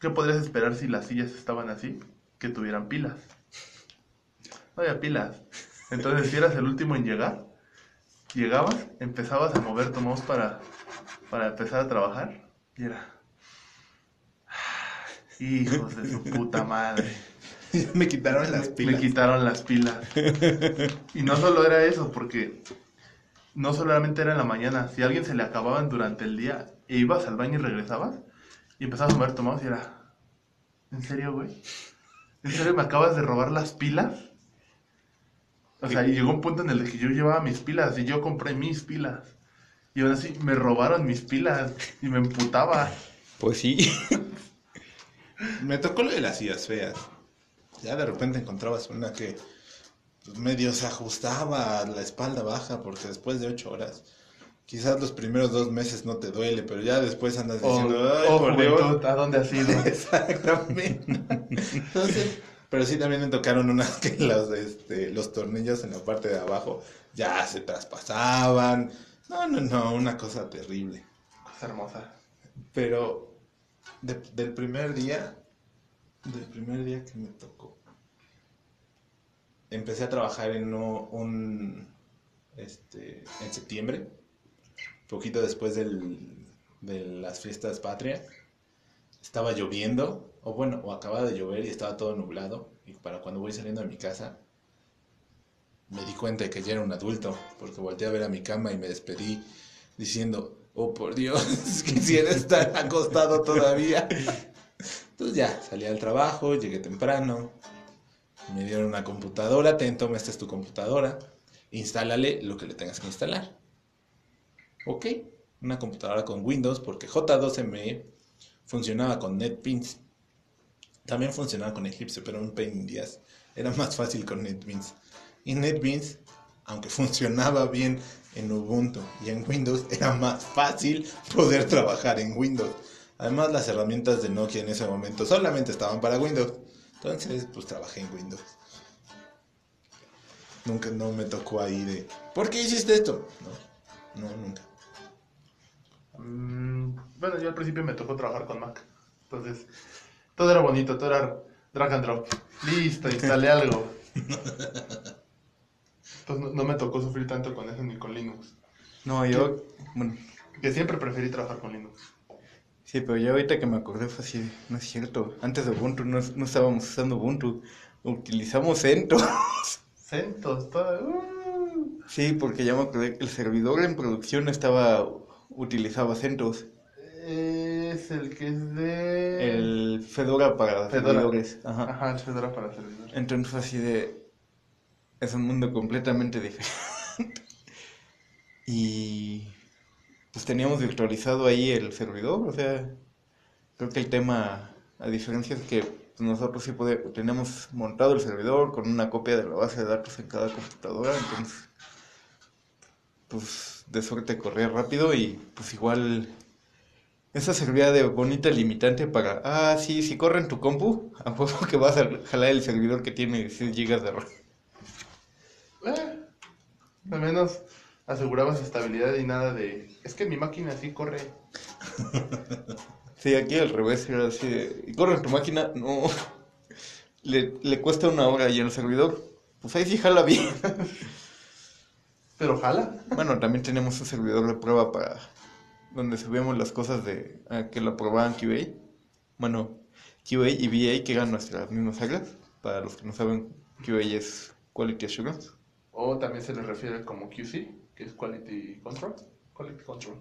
¿qué podrías esperar si las sillas estaban así? Que tuvieran pilas. No había pilas. Entonces, si eras el último en llegar, llegabas, empezabas a mover tu mouse para, para empezar a trabajar, y era... Hijos de su puta madre. Me quitaron las Me pilas. quitaron las pilas. Y no solo era eso, porque no solamente era en la mañana. Si a alguien se le acababan durante el día e ibas al baño y regresabas y empezabas a mover tu mouse y era, ¿en serio, güey? ¿En serio me acabas de robar las pilas? O sea, y llegó un punto en el que yo llevaba mis pilas y yo compré mis pilas. Y aún así me robaron mis pilas y me emputaba. Pues sí. Me tocó lo de las sillas feas. Ya de repente encontrabas una que pues, medio se ajustaba a la espalda baja, porque después de ocho horas, quizás los primeros dos meses no te duele, pero ya después andas Oh, diciendo, ay, oh, por Dios". ¿a dónde has ido? Exactamente. Entonces, Pero sí también me tocaron unas que los, este, los tornillos en la parte de abajo ya se traspasaban. No, no, no, una cosa terrible. Cosa hermosa. Pero de- del primer día, del primer día que me tocó, empecé a trabajar en uno- un, este, en septiembre, poquito después del, de las fiestas patrias. Estaba lloviendo, o bueno, o acababa de llover y estaba todo nublado. Y para cuando voy saliendo de mi casa, me di cuenta de que ya era un adulto, porque volteé a ver a mi cama y me despedí diciendo, oh por Dios, quisiera estar acostado todavía. Entonces ya, salí al trabajo, llegué temprano, me dieron una computadora, ten, toma, esta es tu computadora, instálale lo que le tengas que instalar. Ok, una computadora con Windows, porque J2ME funcionaba con NetBeans. También funcionaba con Eclipse, pero un pain in the. Era más fácil con NetBeans. Y NetBeans, aunque funcionaba bien en Ubuntu y en Windows, era más fácil poder trabajar en Windows. Además, las herramientas de Nokia en ese momento solamente estaban para Windows. Entonces, pues trabajé en Windows. Nunca no me tocó ahí de, ¿por qué hiciste esto? No, no, nunca. Mm, bueno, yo al principio me tocó trabajar con Mac. Entonces, todo era bonito, todo era drag and drop. Listo, instalé algo. Entonces no, no me tocó sufrir tanto con eso ni con Linux. No, yo, bueno, Que siempre preferí trabajar con Linux. sí, pero ya ahorita que me acordé fue así, no es cierto. Antes de Ubuntu no, no estábamos usando Ubuntu, utilizamos CentOS. CentOS, todo. uh. Sí, porque ya me acordé, el servidor en producción estaba, utilizaba CentOS. Es el que es de. El Fedora para Fedora. servidores. Ajá. Ajá, el Fedora para servidores. Entonces así de... Es un mundo completamente diferente. y pues teníamos virtualizado ahí el servidor, o sea, creo que el tema, a diferencia es que pues, nosotros sí pode- tenemos montado el servidor con una copia de la base de datos en cada computadora, entonces pues de suerte corría rápido y pues igual esa servía de bonita limitante para, ah, sí, si corre en tu compu, a poco que vas a jalar el servidor que tiene 16 GB de RAM. Eh, al menos asegurabas estabilidad y nada de. Es que mi máquina sí corre. Sí, aquí al revés, era así de, ¿y corre en tu máquina? No, le, le cuesta una hora y el servidor, pues ahí sí jala bien. Pero jala. Bueno, también tenemos un servidor de prueba para donde subimos las cosas de a que lo probaban QA. Bueno, QA y VA que eran nuestras mismas siglas. Para los que no saben, QA es Quality Assurance. O también se le refiere como QC, que es Quality Control. Quality Control.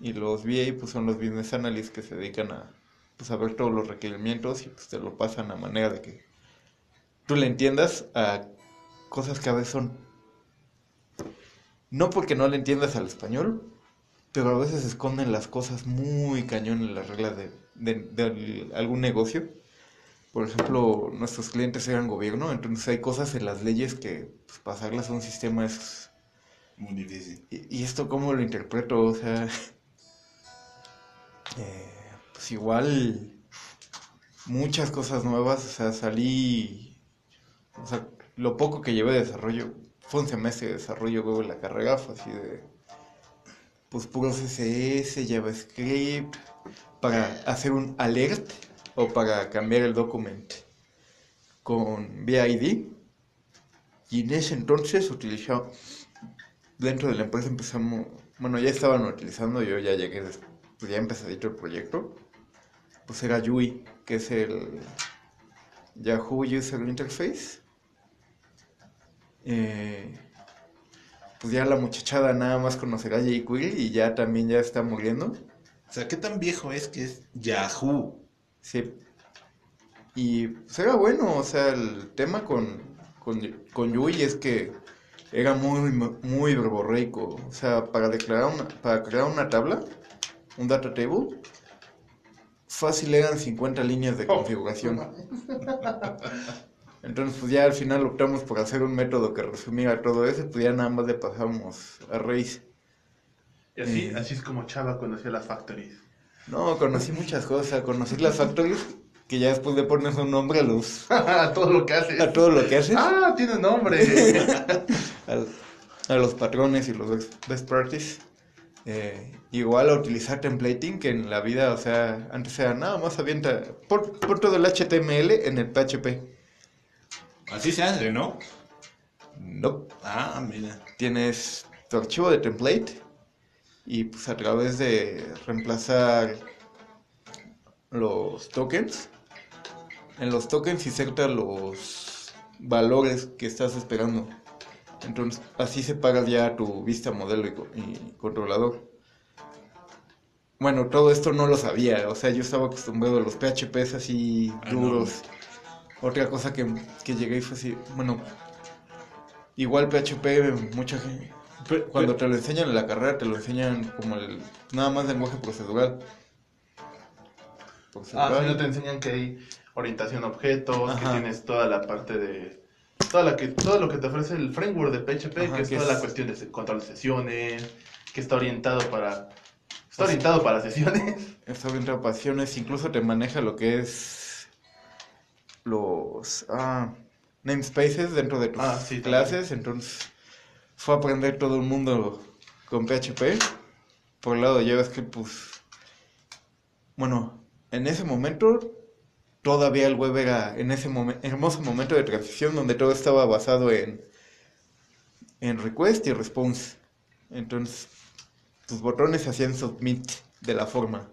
Y los VA pues son los Business Analysts que se dedican a pues, a ver todos los requerimientos y pues te lo pasan a manera de que tú le entiendas a cosas que a veces son no porque no le entiendas al español, pero a veces esconden las cosas muy cañón en las reglas de, de- de algún negocio. Por ejemplo, nuestros clientes eran gobierno, entonces hay cosas en las leyes que pues, pasarlas a un sistema es... Muy difícil. ¿Y, y esto cómo lo interpreto? O sea, eh, pues igual muchas cosas nuevas, o sea, salí, o sea, lo poco que llevé de desarrollo, fue un semestre de desarrollo luego en la carrera, así de, pues puro CSS, JavaScript, para hacer un alert o para cambiar el document con BID. Y en ese entonces utilizaba, dentro de la empresa empezamos, bueno, ya estaban utilizando, yo ya llegué, pues ya empezadito el proyecto, pues era Yui, que es el Yahoo User Interface. Eh, pues ya la muchachada nada más conocerá jQuery y ya también ya está muriendo. O sea, ¿qué tan viejo es que es Yahoo? Sí. Y pues era bueno, o sea, el tema con, con, con Yui es que era muy, muy verborreico. O sea, para declarar una, para crear una tabla, un data table, fácil eran 50 líneas de configuración. Entonces, pues ya al final optamos por hacer un método que resumiera todo eso, pues ya nada más le pasamos a Race. Y así, Eh. así es como Chava conoció las factories. No, conocí muchas cosas, conocí las factories que ya después le pones un nombre a los A todo lo que haces. a todo lo que haces, Ah, tiene nombre. a, a los patrones y los best- best practice. Eh, igual a utilizar templating, que en la vida, o sea, antes era nada más avienta, por, por todo el HTML en el PHP. Así se hace, ¿no? No, Ah, mira. tienes tu archivo de template y pues a través de reemplazar los tokens, en los tokens inserta los valores que estás esperando. Entonces así separas ya tu vista modelo y, y controlador. Bueno, todo esto no lo sabía, o sea, yo estaba acostumbrado a los PHPs así Ah, no. Otra cosa que, que llegué y fue así, bueno, igual PHP, mucha gente, cuando te lo enseñan en la carrera, te lo enseñan como el nada más lenguaje procedural. Ah, Procedural. si no te enseñan que hay orientación a objetos, que Ajá. tienes toda la parte de... Toda la que, todo lo que te ofrece el framework de PHP, Ajá, que es que toda es- la cuestión de control de sesiones, que está orientado para... Está orientado para sesiones. Está orientado a pasiones, incluso te maneja lo que es los ah, namespaces dentro de tus Ah, sí, también. clases. Entonces fue a aprender todo el mundo con PHP. Por el lado de JavaScript, pues. Bueno, en ese momento todavía el web era en ese momen- hermoso momento de transición donde todo estaba basado en, en request y response. Entonces, tus botones hacían submit de la forma.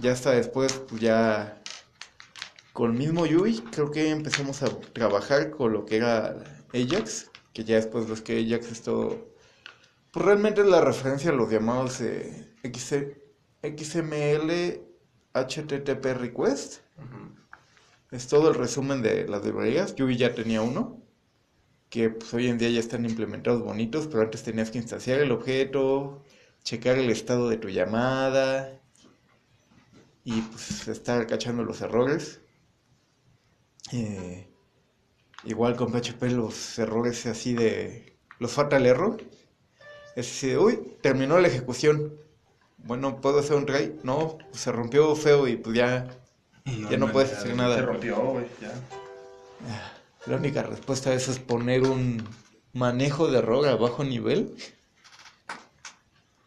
Ya hasta después, pues ya con el mismo UI, creo que empezamos a trabajar con lo que era Ajax, que ya después ves que Ajax es todo, pues realmente es la referencia a los llamados eh, XML HTTP request. Es todo el resumen de las librerías. UI ya tenía uno, que pues hoy en día ya están implementados bonitos, pero antes tenías que instanciar el objeto, checar el estado de tu llamada y pues estar cachando los errores. Eh, igual con PHP los errores así de... los fatal error. Es así de, uy, terminó la ejecución. Bueno, ¿puedo hacer un try? No, pues, se rompió feo y pues ya, ya no puedes hacer nada. Se rompió, güey, ya. La única respuesta a eso es poner un manejo de error a bajo nivel.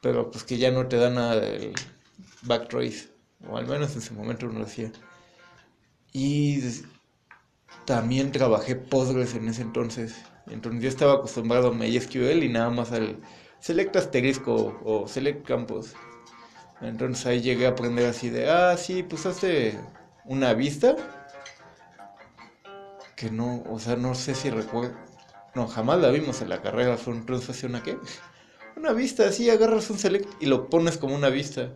Pero pues que ya no te da nada del backtrace. O al menos en ese momento no lo hacía. Y también trabajé Postgres en ese entonces. Entonces yo estaba acostumbrado a MySQL y nada más al select asterisco o select campos. Entonces ahí llegué a aprender así de, ah, sí, pues hazte una vista que no, o sea, no sé si recuerdo. No, jamás la vimos en la carrera. Fue un así, una qué? Una vista, así agarras un select y lo pones como una vista.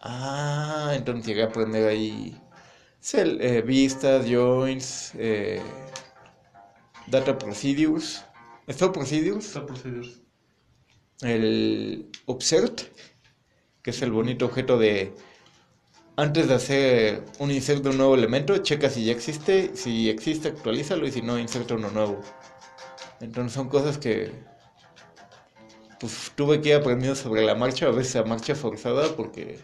Ah, entonces llegué a aprender ahí eh, vistas, joins, eh, data procedures, store procedures, Está procedures. el obsert, que es el bonito objeto de antes de hacer un insert de un nuevo elemento, checa si ya existe, si existe actualízalo y si no, inserta uno nuevo. Entonces son cosas que pues tuve que ir aprendiendo sobre la marcha, a veces a marcha forzada, porque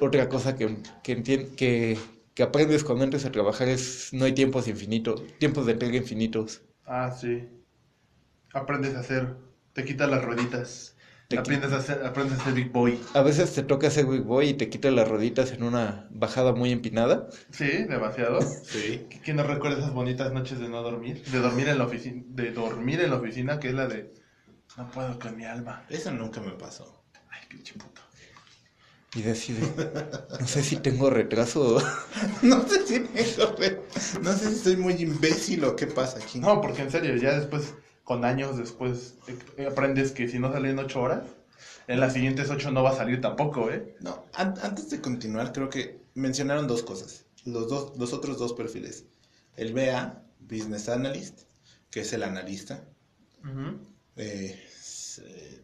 otra cosa que, que, que, que aprendes cuando entras a trabajar es no hay tiempos infinitos, tiempos de entrega infinitos. Ah, sí. Aprendes a hacer. Te quitas las rueditas. Te aprendes a hacer, aprendes a ser Big Boy. A veces te toca hacer Big Boy y te quita las rueditas en una bajada muy empinada. Sí, demasiado. Sí. ¿Quién no recuerda esas bonitas noches de no dormir? De dormir en la oficina, de dormir en la oficina, que es la de no puedo con mi alma. Eso nunca me pasó. Ay, pinche puto. Y decide, no sé si tengo retraso. No sé si me joder. No sé si soy muy imbécil o qué pasa aquí. No, porque en serio, ya después, con años después, eh, aprendes que si no sale en ocho horas, en las siguientes ocho no va a salir tampoco, ¿eh? No, an- antes de continuar, creo que mencionaron dos cosas. Los, dos, los otros dos perfiles. El BA, Business Analyst, que es el analista. Eh, es, eh,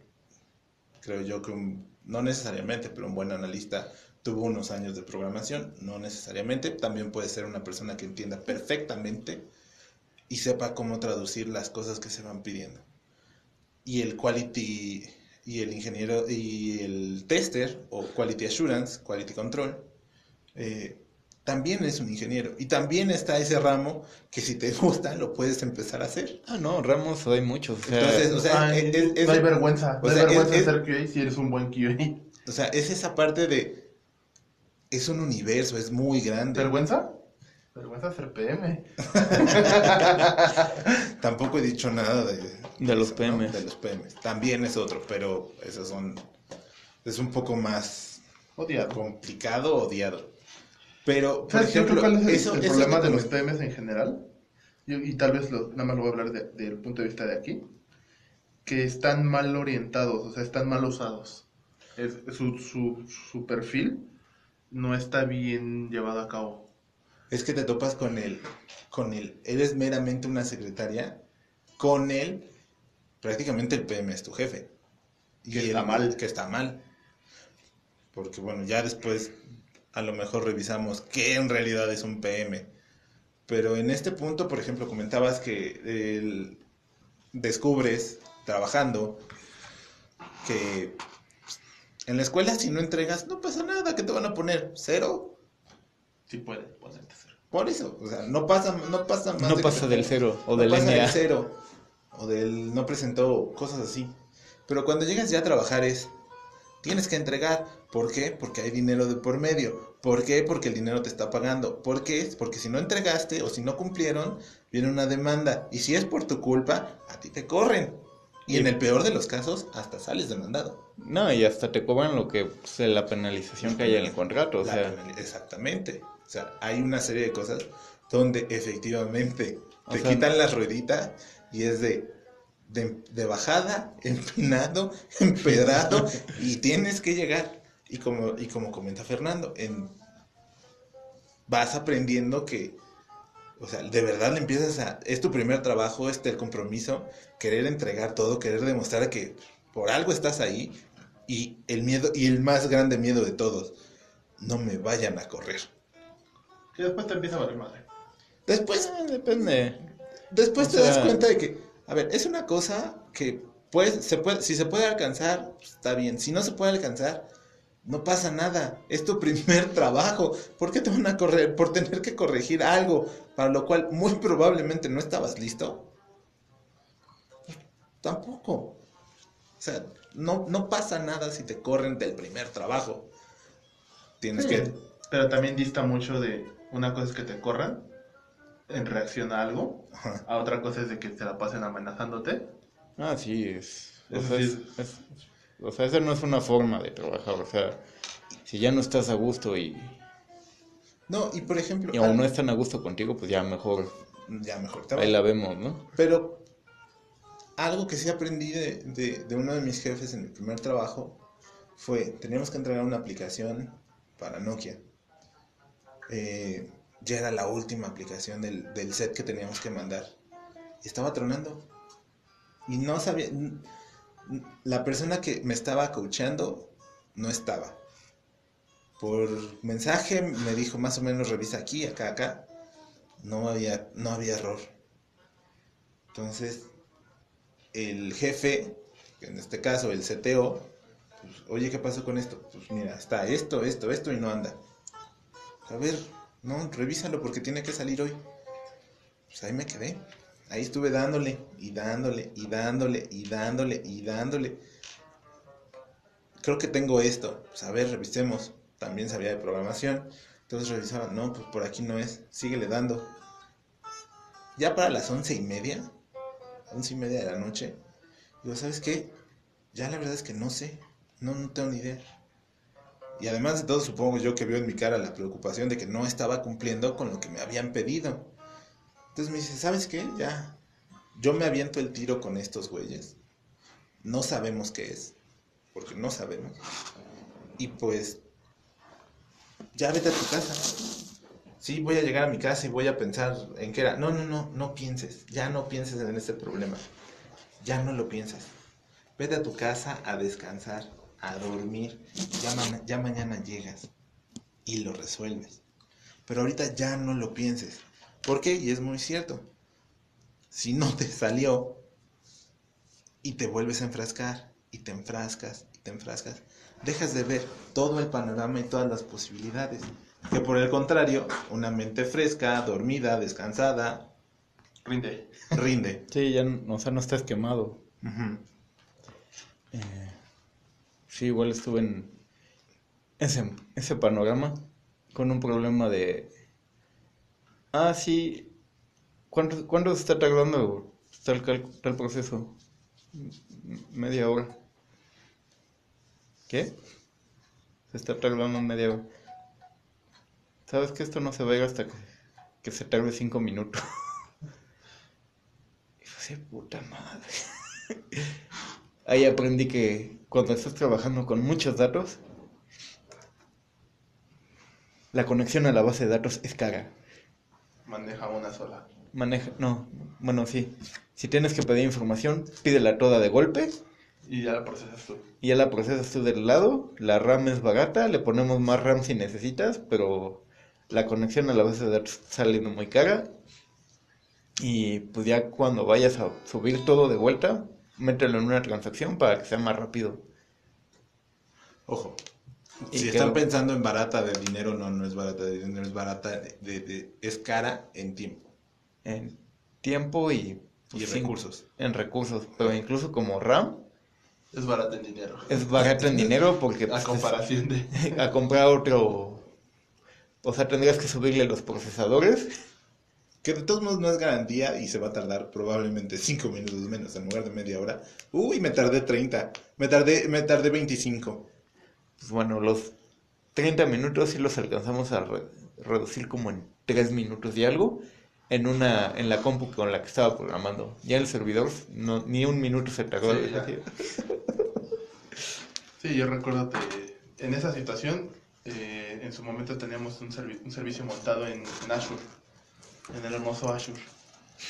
creo yo que un- no necesariamente, pero un buen analista tuvo unos años de programación, no necesariamente. También puede ser una persona que entienda perfectamente y sepa cómo traducir las cosas que se van pidiendo. Y el quality, y el ingeniero y el tester o quality assurance, quality control, eh, también es un ingeniero. Y también está ese ramo que si te gusta lo puedes empezar a hacer. Ah, no, ramos hay muchos. O sea, Entonces, o sea, Ay, es- es- no hay vergüenza. o no hay sea, vergüenza de ser QA si eres un buen QA. o sea, es esa parte de... Es un universo, es muy grande. ¿Vergüenza? Vergüenza ser PM. Tampoco he dicho nada de... De los PM. ¿no? De los PM. También es otro, pero esos son... Es un poco más Odiado. complicado, odiado. Pero, por ¿Sabes yo ejemplo, cuál es el, eso, el eso problema de los PMs en general? Y, y tal vez lo- nada más lo voy a hablar de- del punto de vista de aquí. Que están mal orientados, o sea, están mal usados. Es, su, su, su perfil no está bien llevado a cabo. Es que te topas con él, con él, eres meramente una secretaria, con él, prácticamente el PM es tu jefe. Que él- está mal. Que está mal. Porque bueno, ya después a lo mejor revisamos qué en realidad es un PM. Pero en este punto, por ejemplo, comentabas que el- descubres trabajando que en la escuela si no entregas no pasa nada, que te van a poner cero. Sí puede ponerte cero. Por eso, o sea, no pasa, no pasa más. no de pasa del cero o no del pasa del cero o del no presentó cosas así. Pero cuando llegas ya a trabajar es tienes que entregar. ¿Por qué? Porque hay dinero de por medio. ¿Por qué? Porque el dinero te está pagando. ¿Por qué? Porque si no entregaste o si no cumplieron, viene una demanda. Y si es por tu culpa, a ti te corren. Y Y- en el peor de los casos, hasta sales demandado. No, y hasta te cobran lo que pues, la penalización que haya en el contrato. O La sea, exactamente. O sea, hay una serie de cosas donde efectivamente O te sea, quitan las rueditas y es de, de, de bajada, empinado, empedrado y tienes que llegar. Y como, y como comenta Fernando, en, vas aprendiendo que, o sea, de verdad le empiezas a, es tu primer trabajo, este el compromiso, querer entregar todo, querer demostrar que por algo estás ahí y el miedo, y el más grande miedo de todos, no me vayan a correr. Que después te empieza a valer madre. Después, eh, depende. después O te das cuenta de que, a ver, es una cosa que pues, se puede, si se puede alcanzar, pues, está bien. Si no se puede alcanzar, no pasa nada. Es tu primer trabajo. ¿Por qué te van a correr? Por tener que corregir algo para lo cual muy probablemente no estabas listo. Tampoco. O sea, no, no pasa nada si te corren del primer trabajo. Tienes Sí, que... Pero también dista mucho de una cosa es que te corran en reacción a algo, Ajá. a otra cosa es de que te la pasen amenazándote. Ah, sí, es. O sea, sí es- es- o sea, esa no es una forma de trabajar. O sea, si ya no estás a gusto y, No, y por ejemplo... y aún al- no están a gusto contigo, pues ya mejor Ya mejor ahí la vemos, ¿no? Pero algo que sí aprendí de, de- de uno de mis jefes en mi primer trabajo fue, teníamos que entregar una aplicación para Nokia. Eh, ya era la última aplicación del, del set que teníamos que mandar. Estaba tronando. Y no sabía... La persona que me estaba coachando no estaba. Por mensaje me dijo más o menos revisa aquí, acá, acá. No había, no había error. Entonces, el jefe, en este caso el CTO, pues, oye, ¿qué pasó con esto? Pues mira, está esto, esto, esto y no anda. A ver, no, revísalo porque tiene que salir hoy. Pues ahí me quedé. Ahí estuve dándole y dándole y dándole y dándole y dándole. Creo que tengo esto. Pues a ver, revisemos. También sabía de programación. Entonces revisaba, no, pues por aquí no es. Síguele dando. Ya para las once y media, once y media de la noche, digo, ¿sabes qué? Ya la verdad es que no sé, no, no tengo ni idea. Y además de todo, supongo yo que vio en mi cara la preocupación de que no estaba cumpliendo con lo que me habían pedido. Entonces me dice, ¿sabes qué? Ya, yo me aviento el tiro con estos güeyes. No sabemos qué es, porque no sabemos. Y pues, ya vete a tu casa. Sí, voy a llegar a mi casa y voy a pensar en qué era. No, no, no, no pienses. Ya no pienses en este problema. Ya no lo piensas. Vete a tu casa a descansar, a dormir. Ya, ma- ya mañana llegas y lo resuelves. Pero ahorita ya no lo pienses. ¿Por qué? Y es muy cierto. Si no te salió y te vuelves a enfrascar y te enfrascas y te enfrascas, dejas de ver todo el panorama y todas las posibilidades. Que por el contrario, una mente fresca, dormida, descansada, Rinde. rinde. Sí, ya, no- o sea, no estás quemado. Eh, sí, igual estuve en ese, ese panorama con un problema de... Ah, sí. ¿Cuánto, cuánto está tardando tal, tal proceso? Media hora. ¿Qué? Se está tardando media hora. ¿Sabes que esto no se va hasta que, se tarde cinco minutos? Y puta madre. Ahí aprendí que cuando estás trabajando con muchos datos, la conexión a la base de datos es cara. Maneja una sola. Maneja, no, bueno, sí. Si tienes que pedir información, pídela toda de golpe Y ya la procesas tú. y ya la procesas tú del lado. La RAM es barata, le ponemos más RAM si necesitas, pero la conexión a la base de datos sale muy cara. Y pues ya cuando vayas a subir todo de vuelta, mételo en una transacción para que sea más rápido. Ojo. Y Si están lo- pensando en barata de dinero, no, no es barata de dinero, es barata de, de- de- es cara en tiempo En tiempo y, y pues, en sí, recursos. en recursos, pero incluso como RAM Es barato en dinero. es barato en dinero porque A pues, comparación de. a comprar otro, o sea, tendrías que subirle los procesadores Que de todos modos no es garantía y se va a tardar probablemente 5 minutos menos en lugar de media hora. Uy, me tardé 30. Me tardé, me tardé 25. Pues bueno, los 30 minutos sí los alcanzamos a re- reducir como en 3 minutos y algo en una en la compu con la que estaba programando. Ya el servidor no, ni un minuto se tardó. Sí. Sí, yo recuerdo que en esa situación, eh, en su momento teníamos un, servi- un servicio montado en, en Azure, en el hermoso Azure.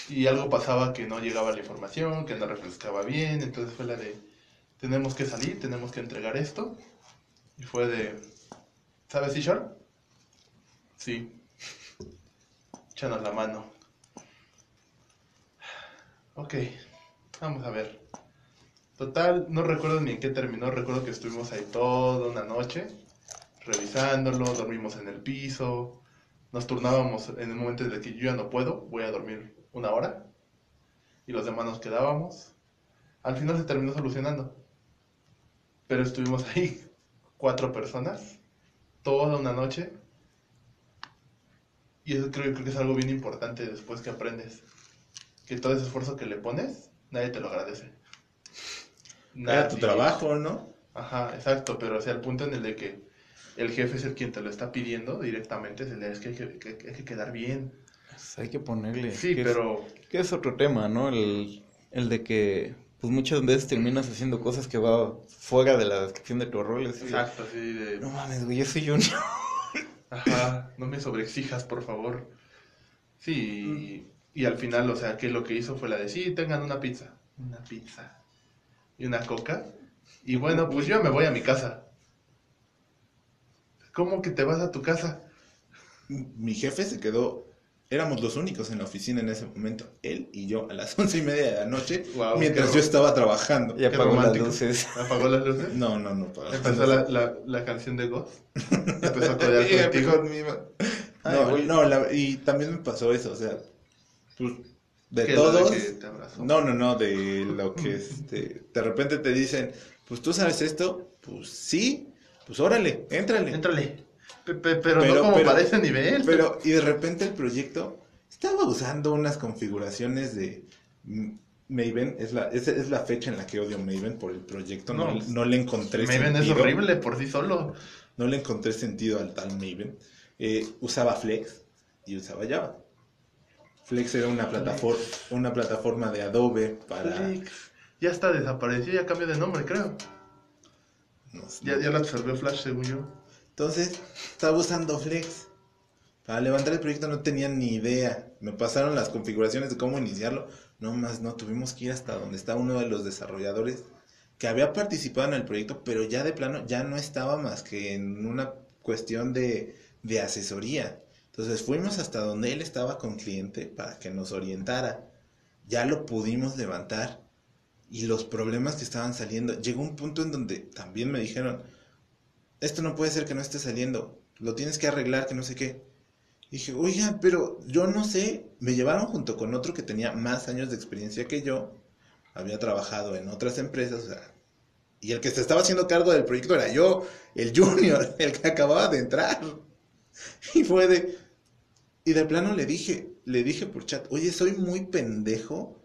Y algo pasaba que no llegaba la información, que no refrescaba bien, entonces fue la de, tenemos que salir, tenemos que entregar esto. Y fue de, ¿sabes C Sharp? Sí. Échanos la mano. Ok, vamos a ver. Total, no recuerdo ni en qué terminó, recuerdo que estuvimos ahí toda una noche revisándolo, dormimos en el piso, nos turnábamos en el momento en el que yo ya no puedo, voy a dormir una hora y los demás nos quedábamos. Al final se terminó solucionando, pero estuvimos ahí cuatro personas toda una noche y eso creo, creo que es algo bien importante después que aprendes, que todo ese esfuerzo que le pones, nadie te lo agradece. Era tu trabajo, ¿no? Ajá, exacto, pero hacia el punto en el de que el jefe es el quien te lo está pidiendo directamente, es, el de, es que hay que, hay que quedar bien. Pues hay que ponerle. Sí, que es- pero Que es otro tema, ¿no? El, el de que pues muchas veces terminas haciendo cosas que va fuera de la descripción de tu rol. así de, exacto, así de, No mames, güey, yo soy junior. ajá, no me sobreexijas, por favor. Sí, y, y al final, o sea, que lo que hizo fue la de, sí, tengan una pizza, una pizza y una coca. Y bueno, pues yo me voy a mi casa. ¿Cómo que te vas a tu casa? Mi jefe se quedó. Éramos los únicos en la oficina en ese momento. Él y yo a las once y media de la noche. Guau, mientras yo estaba trabajando. Qué apagó las luces. ¿Apagó las luces? No, no, no. Empezó la, la, la canción de Ghost. Empezó a Y contigo. Ay, No, no, la- y también me pasó eso, o sea, pues, de ¿Qué, lo de todos, que te abrazó? no, no, no, de lo que, este, de repente te dicen, pues tú sabes esto, pues sí, pues órale, éntrale. Éntrale. Pe- pe- pero, Pero- no como pero- para ese nivel. Pero, y de repente el proyecto estaba usando unas configuraciones de Maven, es la, es, es la fecha en la que odio Maven por el proyecto, no, No, no le encontré Maven es horrible por sí solo. No le encontré sentido al tal Maven. Eh, usaba Flex y usaba Java. Flex era una plataforma, una plataforma de Adobe para. Flix. Ya está desapareció, ya cambió de nombre, creo. No sé. Ya, ya la absorbió Flash, según yo. Entonces, estaba usando Flex. Para levantar el proyecto no tenía ni idea. Me pasaron las configuraciones de cómo iniciarlo. No más, no, tuvimos que ir hasta donde está uno de los desarrolladores que había participado en el proyecto, pero ya de plano ya no estaba más que en una cuestión de, de asesoría. Entonces fuimos hasta donde él estaba con cliente para que nos orientara. Ya lo pudimos levantar. Y los problemas que estaban saliendo. Llegó un punto en donde también me dijeron, esto no puede ser que no esté saliendo, lo tienes que arreglar, que no sé qué. dije, oiga, pero yo no sé, me llevaron junto con otro que tenía más años de experiencia que yo, había trabajado en otras empresas, y el que se estaba haciendo cargo del proyecto era yo, el junior, el que acababa de entrar. Y fue de, y de plano le dije, le dije por chat, oye, soy muy pendejo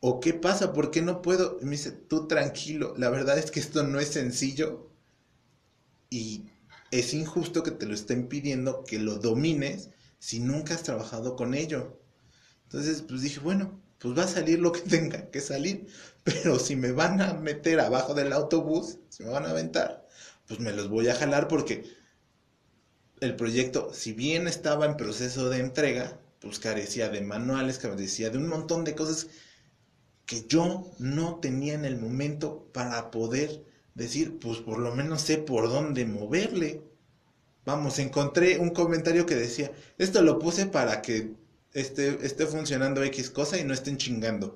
¿O qué pasa? ¿Por qué no puedo? Y me dice, tú tranquilo, la verdad es que esto no es sencillo y es injusto que te lo estén pidiendo que lo domines si nunca has trabajado con ello. Entonces, pues dije, bueno, pues va a salir lo que tenga que salir, pero si me van a meter abajo del autobús, si me van a aventar, pues me los voy a jalar porque el proyecto, si bien estaba en proceso de entrega, pues carecía de manuales, carecía de un montón de cosas que yo no tenía en el momento para poder decir, pues por lo menos sé por dónde moverle. Vamos, encontré un comentario que decía, esto lo puse para que esté, esté funcionando X cosa y no estén chingando.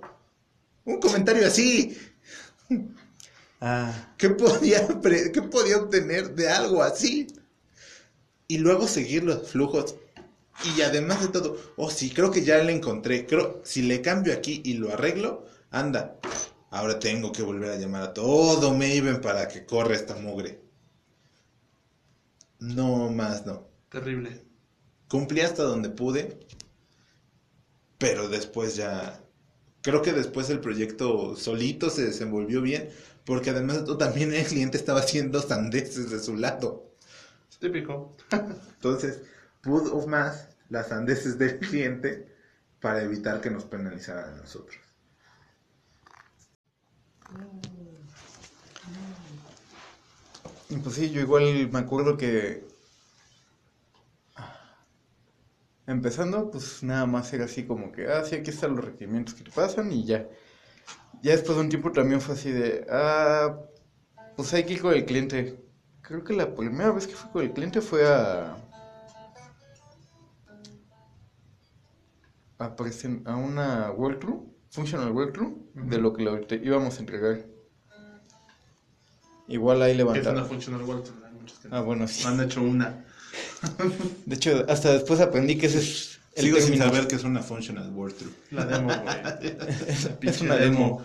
Un comentario así. Ah. ¿Qué, podía, ¿Qué podía obtener de algo así? Y luego seguir los flujos. Y además de todo, oh sí, creo que ya le encontré. Creo, si le cambio aquí y lo arreglo, anda, ahora tengo que volver a llamar a todo Maven para que corra esta mugre. No más, no. Terrible. Cumplí hasta donde pude, pero después ya... Creo que después el proyecto solito se desenvolvió bien, porque además también el cliente estaba haciendo sandeces de su lado. Típico. Entonces, pudo más las sandeces del cliente para evitar que nos penalizaran a nosotros. Pues sí, yo igual me acuerdo que empezando, pues nada más era así como que, ah, sí, aquí están los requerimientos que te pasan y ya. Ya después de un tiempo también fue así de, ah, pues hay que ir con el cliente. Creo que la primera vez que fui con el cliente fue a... A, a una walkthrough Functional Workroom de lo que le íbamos a entregar. Igual ahí levantaron. Es una Functional Workroom. Ah, bueno, sí. Han hecho una. de hecho, hasta después aprendí que ese es el Sigo sin saber que es una Functional Workroom. La demo, güey. es una demo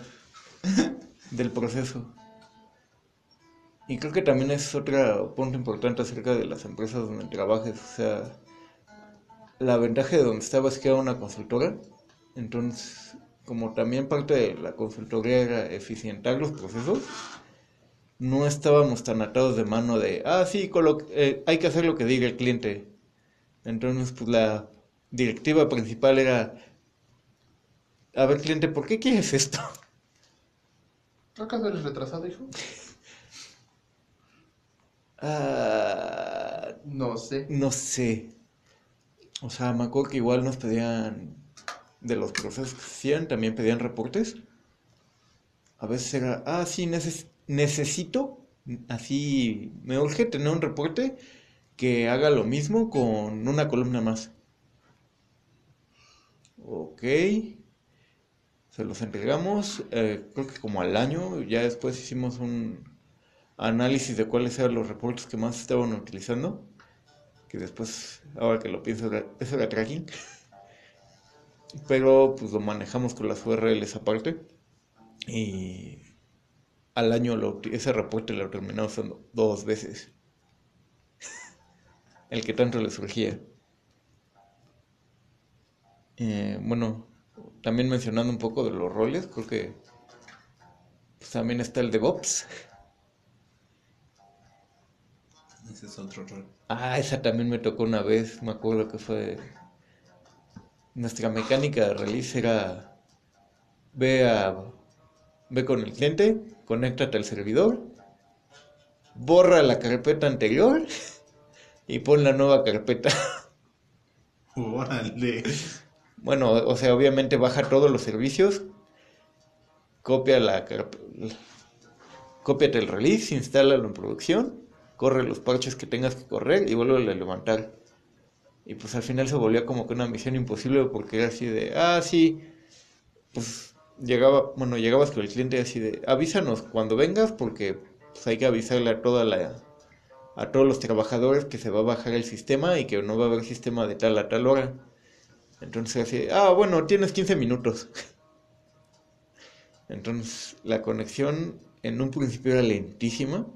del proceso. Y creo que también es otro punto importante acerca de las empresas donde trabajes. O sea, la ventaja de donde estaba es que era una consultora. Entonces, como también parte de la consultoría era eficientar los procesos, no estábamos tan atados de mano de, ah, sí, eh, hay que hacer lo que diga el cliente. Entonces, pues la directiva principal era, a ver, cliente, ¿por qué quieres esto? ¿Acaso eres retrasado, hijo? Ah, no sé. No sé. O sea, me acuerdo que igual nos pedían de los procesos que hacían también pedían reportes. A veces era, ah, sí, necesito, así, me urge tener un reporte que haga lo mismo con una columna más. Ok. Se los entregamos, eh, creo que como al año, ya después hicimos un análisis de cuáles eran los reportes que más estaban utilizando. Que después, ahora que lo pienso, eso era tracking. Pero pues lo manejamos con las URLs aparte. Y al año ese reporte lo terminamos usando dos veces. El que tanto le surgía. Eh, bueno, también mencionando un poco de los roles, creo que pues, también está el DevOps. Ese es otro rol. Ah, esa también me tocó una vez, me acuerdo que fue nuestra mecánica de release era ve, a, ve con el cliente, conéctate al servidor, borra la carpeta anterior y pon la nueva carpeta. Bueno, o sea, obviamente baja todos los servicios, copia la cópiate el release, instálalo en producción, corre los parches que tengas que correr y vuelve a levantar. Y pues al final se volvió como que una misión imposible porque era así de, ah, sí, pues llegaba, bueno, llegabas con el cliente así de, avísanos cuando vengas porque pues, hay que avisarle a toda la, a todos los trabajadores que se va a bajar el sistema y que no va a haber sistema de tal a tal hora. Entonces así, ah, bueno, tienes 15 minutos. Entonces la conexión en un principio era lentísima.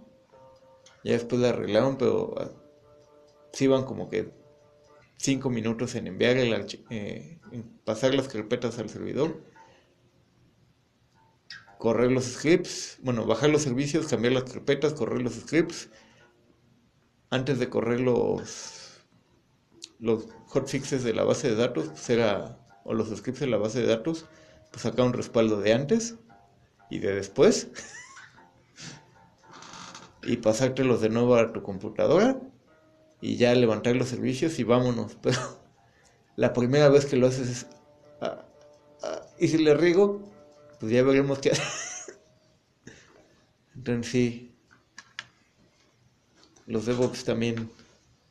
Ya después la arreglaron, pero ah, sí iban como que 5 minutos en enviar el eh, pasar las carpetas al servidor. Correr los scripts, bueno, bajar los servicios, cambiar las carpetas, correr los scripts. Antes de correr los, los hotfixes de la base de datos, pues era, o los scripts de la base de datos, pues sacar un respaldo de antes y de después. y pasártelos de nuevo a tu computadora y ya levantar los servicios y vámonos. Pero la primera vez que lo haces es... Ah, ah, y si le riego, pues ya veremos qué hacer. Entonces sí. Los DevOps también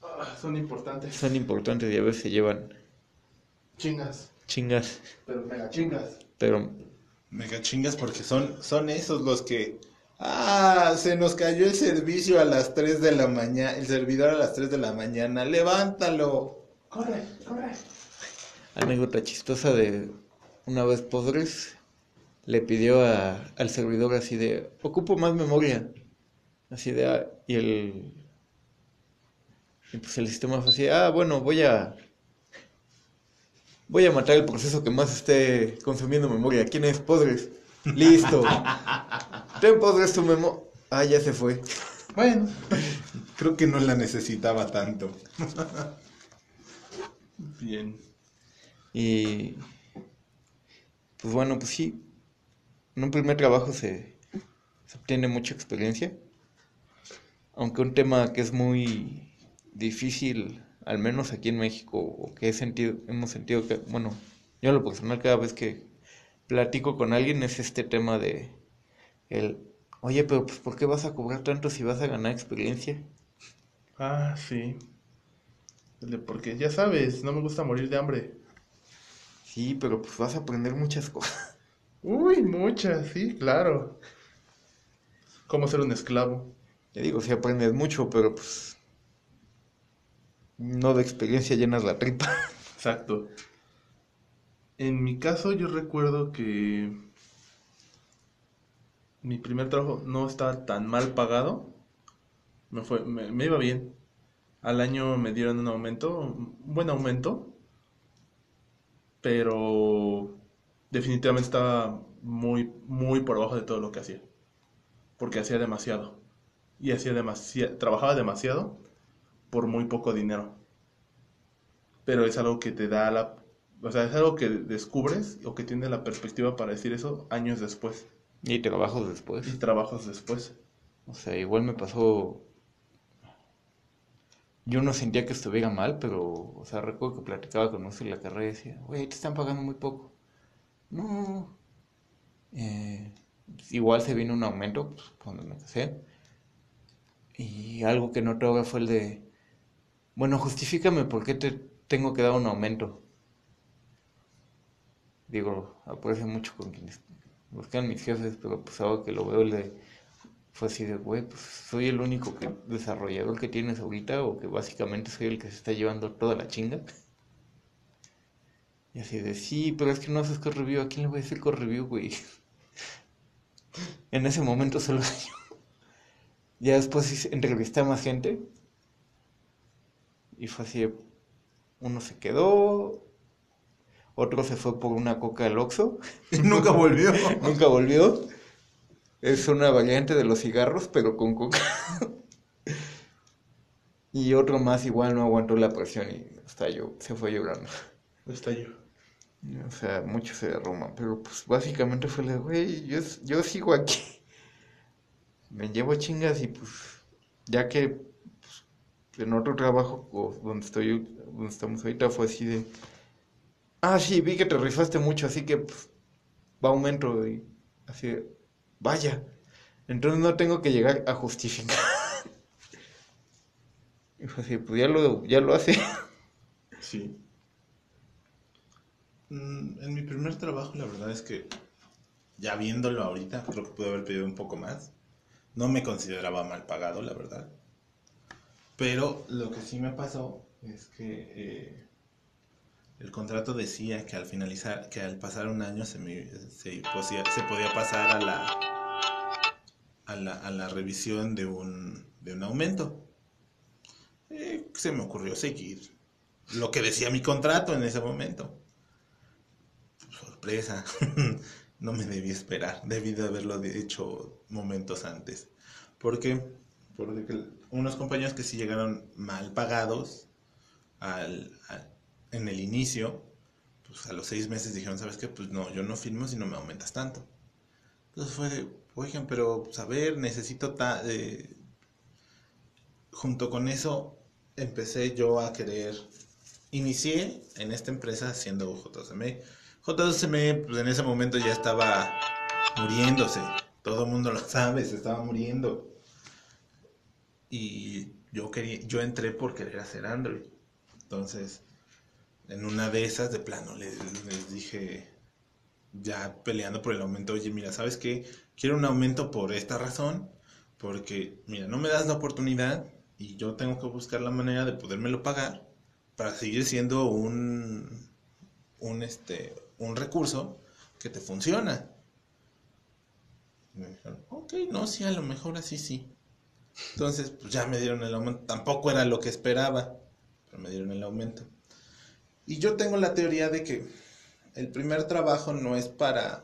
Ah, son importantes. son importantes y a veces se llevan Chingas. chingas. Pero mega chingas. Pero Mega chingas porque son, son esos los que... Ah, se nos cayó el servicio a las 3 de la mañana, el servidor a las 3 de la mañana, levántalo. Corre, corre. anécdota chistosa de una vez Podres le pidió a, al servidor así de ocupo más memoria así de ah, y el y pues el sistema fue así ah bueno voy a voy a matar el proceso que más esté consumiendo memoria. Quién es Podres listo ten Podres tu memoria ah ya se fue. Bueno, creo que no la necesitaba tanto. Bien. Y pues bueno, pues sí, en un primer trabajo se, se obtiene mucha experiencia, aunque un tema que es muy difícil, al menos aquí en México, o que he sentido, hemos sentido que, bueno, yo en lo personal cada vez que platico con alguien es este tema de el, oye, pero pues ¿por qué vas a cobrar tanto si vas a ganar experiencia? Ah, sí. Porque ya sabes, no me gusta morir de hambre. Sí, pero pues vas a aprender muchas cosas. Uy, muchas, sí, claro. Cómo ser un esclavo. Te digo, sí aprendes mucho, pero pues no de experiencia llenas la tripa. Exacto. En mi caso, yo recuerdo que mi primer trabajo no estaba tan mal pagado. Me fue, me, iba bien. Al año me dieron un aumento, un buen aumento, pero definitivamente estaba muy, muy por abajo de todo lo que hacía. Porque hacía demasiado. Y hacía demasiado, trabajaba demasiado por muy poco dinero. Pero es algo que te da la, o sea, es algo que descubres o que tienes la perspectiva para decir eso años después. Y trabajos después. Y trabajos después. O sea, igual me pasó. Yo no sentía que estuviera mal, pero, o sea, recuerdo que platicaba con uno en la carrera y decía, güey, te están pagando muy poco. No. Eh, igual se vino un aumento pues, cuando me casé. Y algo que noté ahora fue el de, bueno, justifícame por qué te tengo que dar un aumento. Digo, aprecio mucho con quienes buscan mis jefes, pero pues ahora que lo veo, le fue así de, güey, pues soy el único que, desarrollador que tienes ahorita, o que básicamente soy el que se está llevando toda la chinga. Y así de, sí, pero es que no haces core review, ¿a quién le voy a decir core review, güey? En ese momento solo yo. Ya después entrevisté a más gente. Y fue así, uno se quedó, otro se fue por una coca al Oxxo. Nunca volvió. Nunca volvió. Es una variante de los cigarros, pero con coca. Y otro más igual no aguantó la presión y hasta yo se fue llorando. Está yo. O sea, muchos se derruman, pero pues básicamente fue de, güey, yo, yo sigo aquí. Me llevo chingas y pues, ya que pues, en otro trabajo o donde estoy, donde estamos ahorita fue así de, ah, sí, vi que te rifaste mucho, así que pues, va aumento y así vaya. Entonces no tengo que llegar a justificar. Y fue así, pues ya lo, ya lo hace. Sí. Mm, En mi primer trabajo, la verdad es que ya viéndolo ahorita, creo que pude haber pedido un poco más. No me consideraba mal pagado, la verdad. Pero lo que sí me pasó es que eh, el contrato decía que al finalizar, que al pasar un año se, me, podía pasar a la, a la, a la revisión de un, de un aumento. Eh, se me ocurrió seguir lo que decía mi contrato en ese momento. Sorpresa, no me debí esperar, debí de haberlo hecho momentos antes. Porque, porque unos compañeros que sí llegaron mal pagados al, en el inicio, pues a los seis meses dijeron, ¿sabes qué? Pues no, yo no firmo si no me aumentas tanto. Entonces fue de, oigan, pero, pues a ver, necesito... Ta junto con eso, empecé yo a querer... Inicié en esta empresa haciendo JSM. JSM, pues en ese momento ya estaba muriéndose. Todo el mundo lo sabe, se estaba muriendo. Y yo quería, yo entré por querer hacer Android. Entonces, en una de esas, de plano, les, dije, ya peleando por el aumento, oye, mira, ¿sabes qué? Quiero un aumento por esta razón, porque, mira, no me das la oportunidad y yo tengo que buscar la manera de podérmelo pagar para seguir siendo un, un, este, un recurso que te funciona. Me dijeron, ok, no, sí, a lo mejor así sí. Entonces, pues ya me dieron el aumento. Tampoco era lo que esperaba, pero me dieron el aumento. Y yo tengo la teoría de que el primer trabajo no es para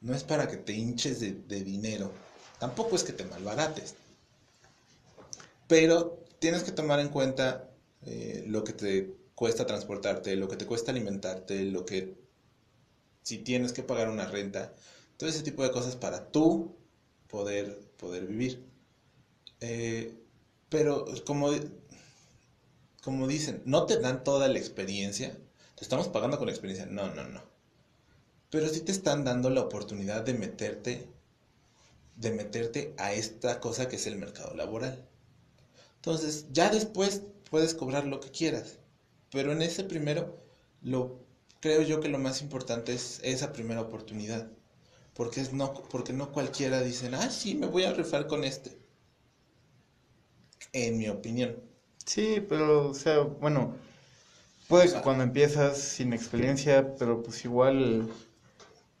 no es para que te hinches de, dinero. Tampoco es que te malbarates. Pero tienes que tomar en cuenta eh, lo que te cuesta transportarte, lo que te cuesta alimentarte, lo que si tienes que pagar una renta, todo ese tipo de cosas para tú poder, poder vivir. Eh, pero como, como dicen, no te dan toda la experiencia, te estamos pagando con la experiencia, no, no, no. Pero sí te están dando la oportunidad de meterte, de meterte a esta cosa que es el mercado laboral. Entonces, ya después puedes cobrar lo que quieras. Pero en ese primero, lo creo yo que lo más importante es esa primera oportunidad. Porque, es no, porque no cualquiera dice, ah, sí, me voy a rifar con este en mi opinión. Sí, pero, o sea, bueno, puede que cuando empiezas sin experiencia, pero pues igual,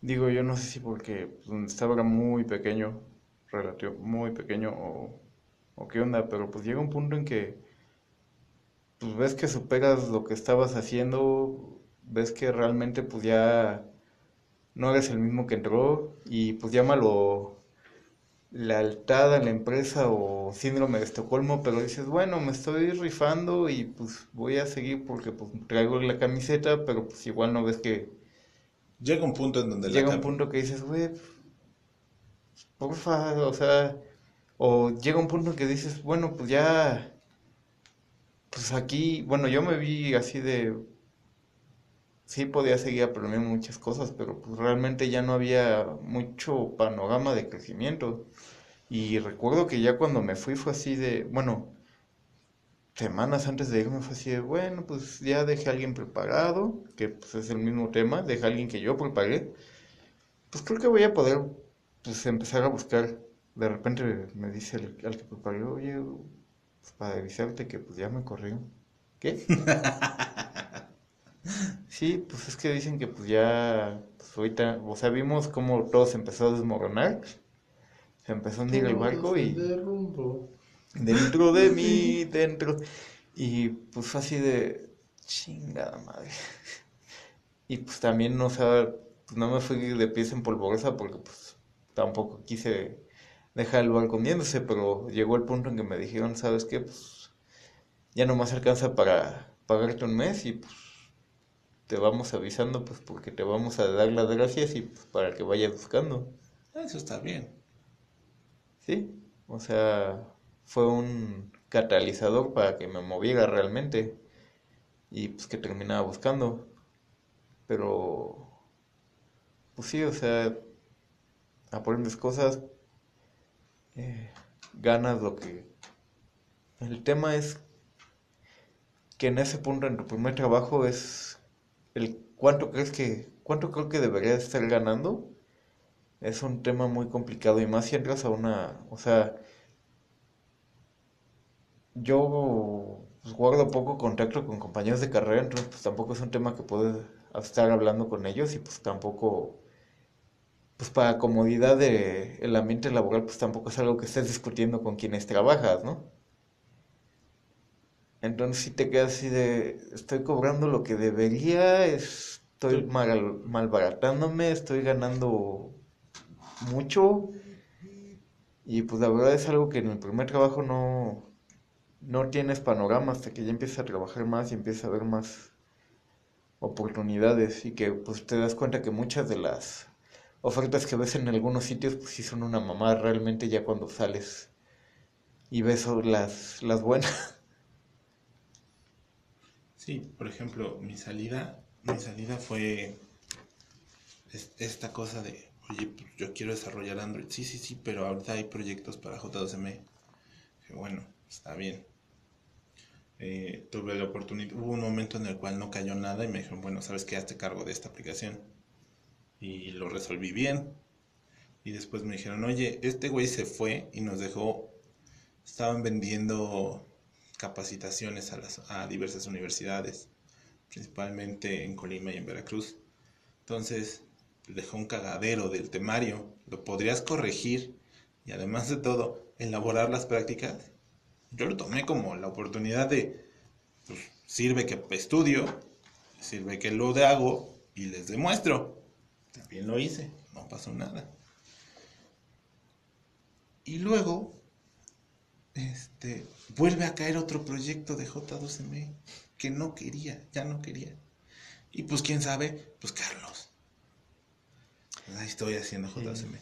digo, yo no sé si porque pues, estaba era muy pequeño, relativo, muy pequeño, o, o qué onda, pero pues llega un punto en que, pues ves que superas lo que estabas haciendo, ves que realmente pues ya no eres el mismo que entró, y pues llámalo lealtad a la empresa o síndrome de Estocolmo, pero dices, bueno, me estoy rifando y pues voy a seguir porque pues traigo la camiseta, pero pues igual no ves que... Llega un punto en donde... Llega un punto que dices, güey, porfa, o sea, o llega un punto en que dices, bueno, pues ya, pues aquí, bueno, yo me vi así de, sí podía seguir aprendiendo muchas cosas, pero pues realmente ya no había mucho panorama de crecimiento. Y recuerdo que ya cuando me fui fue así de, bueno, semanas antes de irme fue así de, bueno, pues ya dejé a alguien preparado, que pues es el mismo tema, dejé a alguien que yo preparé. Pues creo que voy a poder pues empezar a buscar. De repente me dice el, al que preparé, oye, pues, para avisarte que pues ya me corrió. ¿Qué? Sí, pues es que dicen que pues ya, pues ahorita, o sea, vimos cómo todo se empezó a desmoronar, se empezó a hundir el barco y... Dentro de mí, dentro... Y pues fue así de chingada madre. Y pues también no, o pues no me fui de pies en polvorosa porque pues tampoco quise dejar el barco hundiéndose, pero llegó el punto en que me dijeron, ¿sabes qué? Pues ya no más alcanza para pagarte un mes y pues te vamos avisando pues porque te vamos a dar las gracias y pues para que vayas buscando. Eso está bien. Sí, o sea, fue un catalizador para que me moviera realmente y pues que terminaba buscando. Pero, pues sí, o sea, aprendes cosas, eh, ganas lo que... El tema es que en ese punto en tu primer trabajo es el cuánto crees que, cuánto creo que deberías estar ganando es un tema muy complicado y más si entras a una, o sea, yo pues, guardo poco contacto con compañeros de carrera, entonces pues tampoco es un tema que puedo estar hablando con ellos y pues tampoco, pues para comodidad de el ambiente laboral, pues tampoco es algo que estés discutiendo con quienes trabajas, ¿no? Entonces si te quedas así de, estoy cobrando lo que debería, estoy mal, malbaratándome, estoy ganando mucho y pues la verdad es algo que en el primer trabajo no, no tienes panorama hasta que ya empiezas a trabajar más y empiezas a ver más oportunidades y que pues te das cuenta que muchas de las ofertas que ves en algunos sitios pues sí son una mamá realmente ya cuando sales y ves las, las buenas. Sí, por ejemplo, mi salida, mi salida fue esta cosa de, oye, pues, yo quiero desarrollar Android. Sí, sí, sí, pero ahorita hay proyectos para J2M. bueno, está bien. Eh, tuve la oportunidad, hubo un momento en el cual no cayó nada y me dijeron, bueno, sabes que hazte cargo de esta aplicación. Y lo resolví bien. Y después me dijeron, oye, este güey se fue y nos dejó, estaban vendiendo capacitaciones a, las, a diversas universidades, principalmente en Colima y en Veracruz. Entonces, dejó un cagadero del temario, lo podrías corregir y además de todo, elaborar las prácticas. Yo lo tomé como la oportunidad de, pues, sirve que estudio, sirve que lo hago y les demuestro. También lo hice, no pasó nada. Y luego este, vuelve a caer otro proyecto de J2M que no quería, ya no quería. Y pues quién sabe, pues Carlos. Ahí estoy haciendo J2M.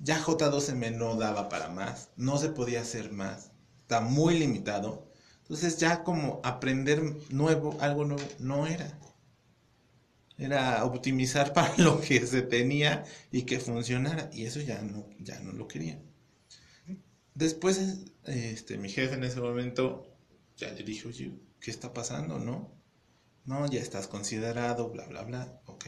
Ya J2M no daba para más, no se podía hacer más, está muy limitado. Entonces ya como aprender nuevo, algo nuevo, no era. Era optimizar para lo que se tenía y que funcionara. Y eso ya no, ya no lo quería. Después, este, mi jefe en ese momento ya le dijo, oye, ¿qué está pasando? No, no, ya estás considerado, bla, bla, bla, ok.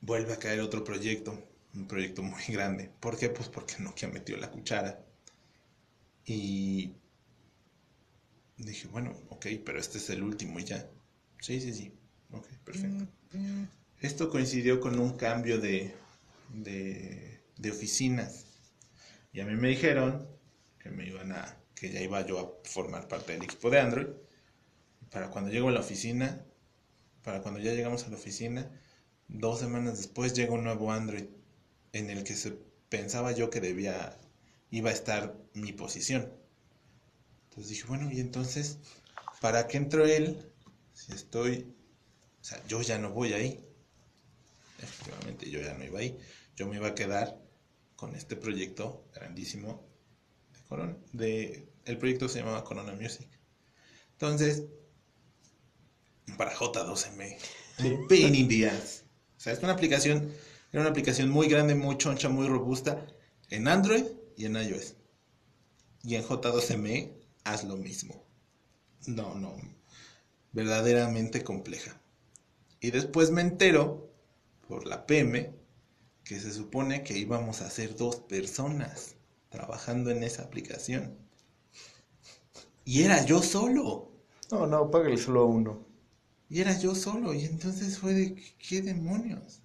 Vuelve a caer otro proyecto, un proyecto muy grande. ¿Por qué? Pues porque Nokia metió la cuchara. Y dije, bueno, ok, pero este es el último y ya. Sí, sí, sí. Ok, perfecto. Esto coincidió con un cambio de, de, de oficinas y a mí me dijeron que me iban a, que ya iba yo a formar parte del equipo de Android. Para cuando llego a la oficina, para cuando ya llegamos a la oficina, dos semanas después llega un nuevo Android en el que se pensaba yo que debía, iba a estar mi posición. Entonces dije, bueno, y entonces, ¿para qué entró él? Si estoy, o sea, yo ya no voy ahí. Efectivamente, yo ya no iba ahí. Yo me iba a quedar con este proyecto grandísimo de Corona. De, el proyecto se llamaba Corona Music. Entonces, para J12M, sí. pain in the ass. O sea, es una aplicación, era una aplicación muy grande, muy choncha, muy robusta en Android y en iOS. Y en J12M haz lo mismo. No, no, verdaderamente compleja. Y después me entero por la PM que se supone que íbamos a ser dos personas trabajando en esa aplicación. Y era yo solo. No, no, págale solo a uno. Y era yo solo. Y entonces fue de, ¿qué demonios?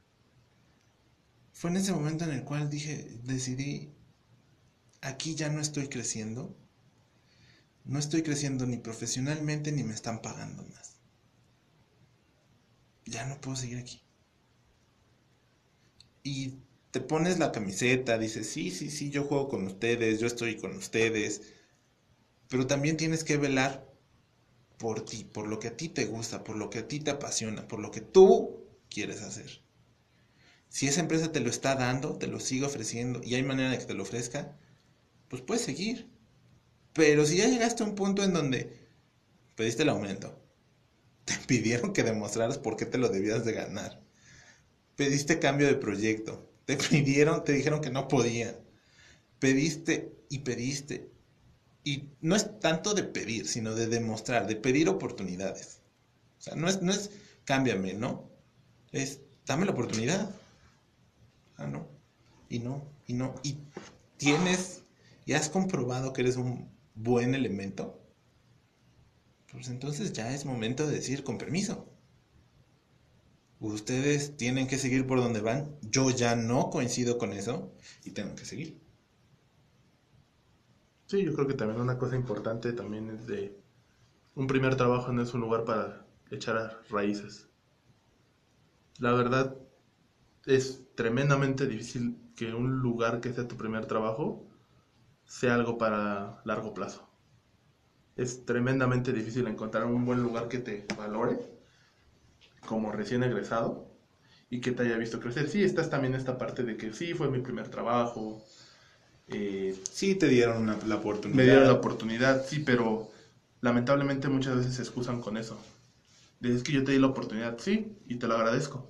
Fue en ese momento en el cual dije, decidí, aquí ya no estoy creciendo. No estoy creciendo ni profesionalmente ni me están pagando más. Ya no puedo seguir aquí y te pones la camiseta, dices, sí, sí, sí, yo juego con ustedes, yo estoy con ustedes, pero también tienes que velar por ti, por lo que a ti te gusta, por lo que a ti te apasiona, por lo que tú quieres hacer. Si esa empresa te lo está dando, te lo sigue ofreciendo y hay manera de que te lo ofrezca, pues puedes seguir. Pero si ya llegaste a un punto en donde pediste el aumento, te pidieron que demostraras por qué te lo debías de ganar Pediste cambio de proyecto. Te pidieron, te dijeron que no podían. Pediste y pediste. Y no es tanto de pedir, sino de demostrar, de pedir oportunidades. O sea, no es, no es cámbiame, ¿no? Es dame la oportunidad. Ah, no. Y no, y no. Y tienes, y has comprobado que eres un buen elemento. Pues entonces ya es momento de decir con permiso. Ustedes tienen que seguir por donde van. Yo ya no coincido con eso y tengo que seguir. Sí, yo creo que también una cosa importante también es de un primer trabajo no es un lugar para echar raíces. La verdad es tremendamente difícil que un lugar que sea tu primer trabajo sea algo para largo plazo. Es tremendamente difícil encontrar un buen lugar que te valore como recién egresado y que te haya visto crecer. Sí, estás también esta parte de que sí, fue mi primer trabajo. eh, Sí, te dieron una- la oportunidad. me dieron la oportunidad, sí, pero lamentablemente muchas veces se excusan con eso. Dices que yo te di la oportunidad, sí, y te lo agradezco.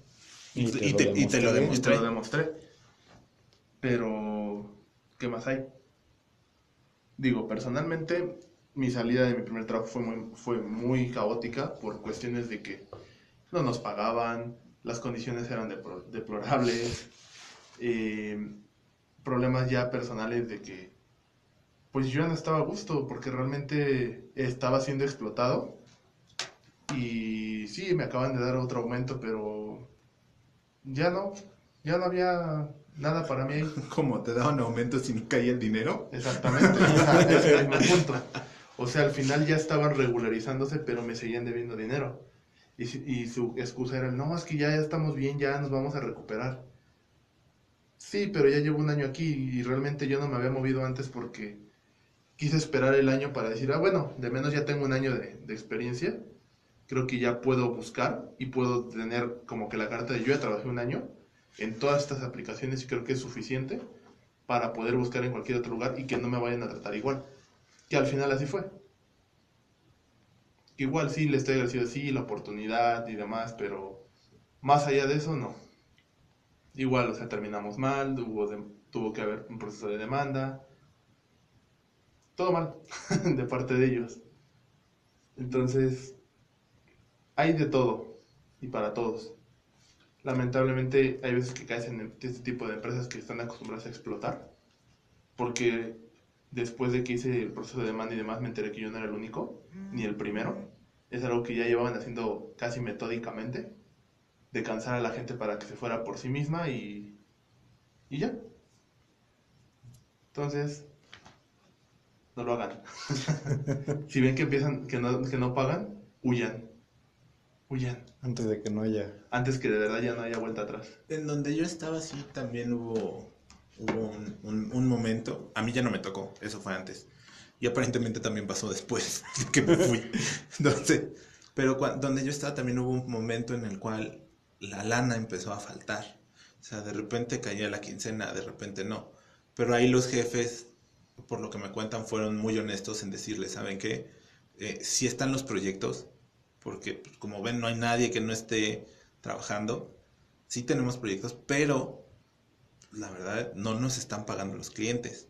Y te- y te- y te lo Y te Demostré. lo demostré. Pero, ¿qué más hay? Digo, personalmente, mi salida de mi primer trabajo fue muy, fue muy caótica por cuestiones de que no nos pagaban, las condiciones eran deplorables, eh, problemas ya personales de que pues yo no estaba a gusto porque realmente estaba siendo explotado y sí, me acaban de dar otro aumento, pero ya no, ya no había nada para mí. Como te daban aumentos y no caía el dinero. Exactamente, ese es mi punto. O sea, al final ya estaban regularizándose, pero me seguían debiendo dinero. Y, y su excusa era, no, es que ya, ya estamos bien, ya nos vamos a recuperar. Sí, pero ya llevo un año aquí y realmente yo no me había movido antes porque quise esperar el año para decir, ah, bueno, de menos ya tengo un año de, de experiencia. Creo que ya puedo buscar y puedo tener como que la carta de yo ya trabajé un año en todas estas aplicaciones y creo que es suficiente para poder buscar en cualquier otro lugar y que no me vayan a tratar igual. Que al final así fue. Igual sí le estoy agradecido, sí, la oportunidad y demás, pero más allá de eso, no. Igual, o sea, terminamos mal, tuvo que haber un proceso de demanda. Todo mal de parte de ellos. Entonces, hay de todo y para todos. Lamentablemente hay veces que caes en este tipo de empresas que están acostumbradas a explotar. Porque después de que hice el proceso de demanda y demás me enteré que yo no era el único, ni el primero. Es algo que ya llevaban haciendo casi metódicamente, de cansar a la gente para que se fuera por sí misma y, y ya. Entonces, no lo hagan. si ven que empiezan, que no, que no pagan, huyan. Huyan. Antes de que no haya. Antes que de verdad ya no haya vuelta atrás. En donde yo estaba, sí, también hubo, hubo un, un- un momento. A mí ya no me tocó, eso fue antes. Y aparentemente también pasó después que me fui. Entonces, pero cua- donde yo estaba también hubo un momento en el cual la lana empezó a faltar. O sea, de repente caía la quincena, de repente no. Pero ahí los jefes, por lo que me cuentan, fueron muy honestos en decirle, ¿saben qué? Eh, sí están los proyectos, porque pues, como ven no hay nadie que no esté trabajando. Sí tenemos proyectos, pero la verdad no nos están pagando los clientes.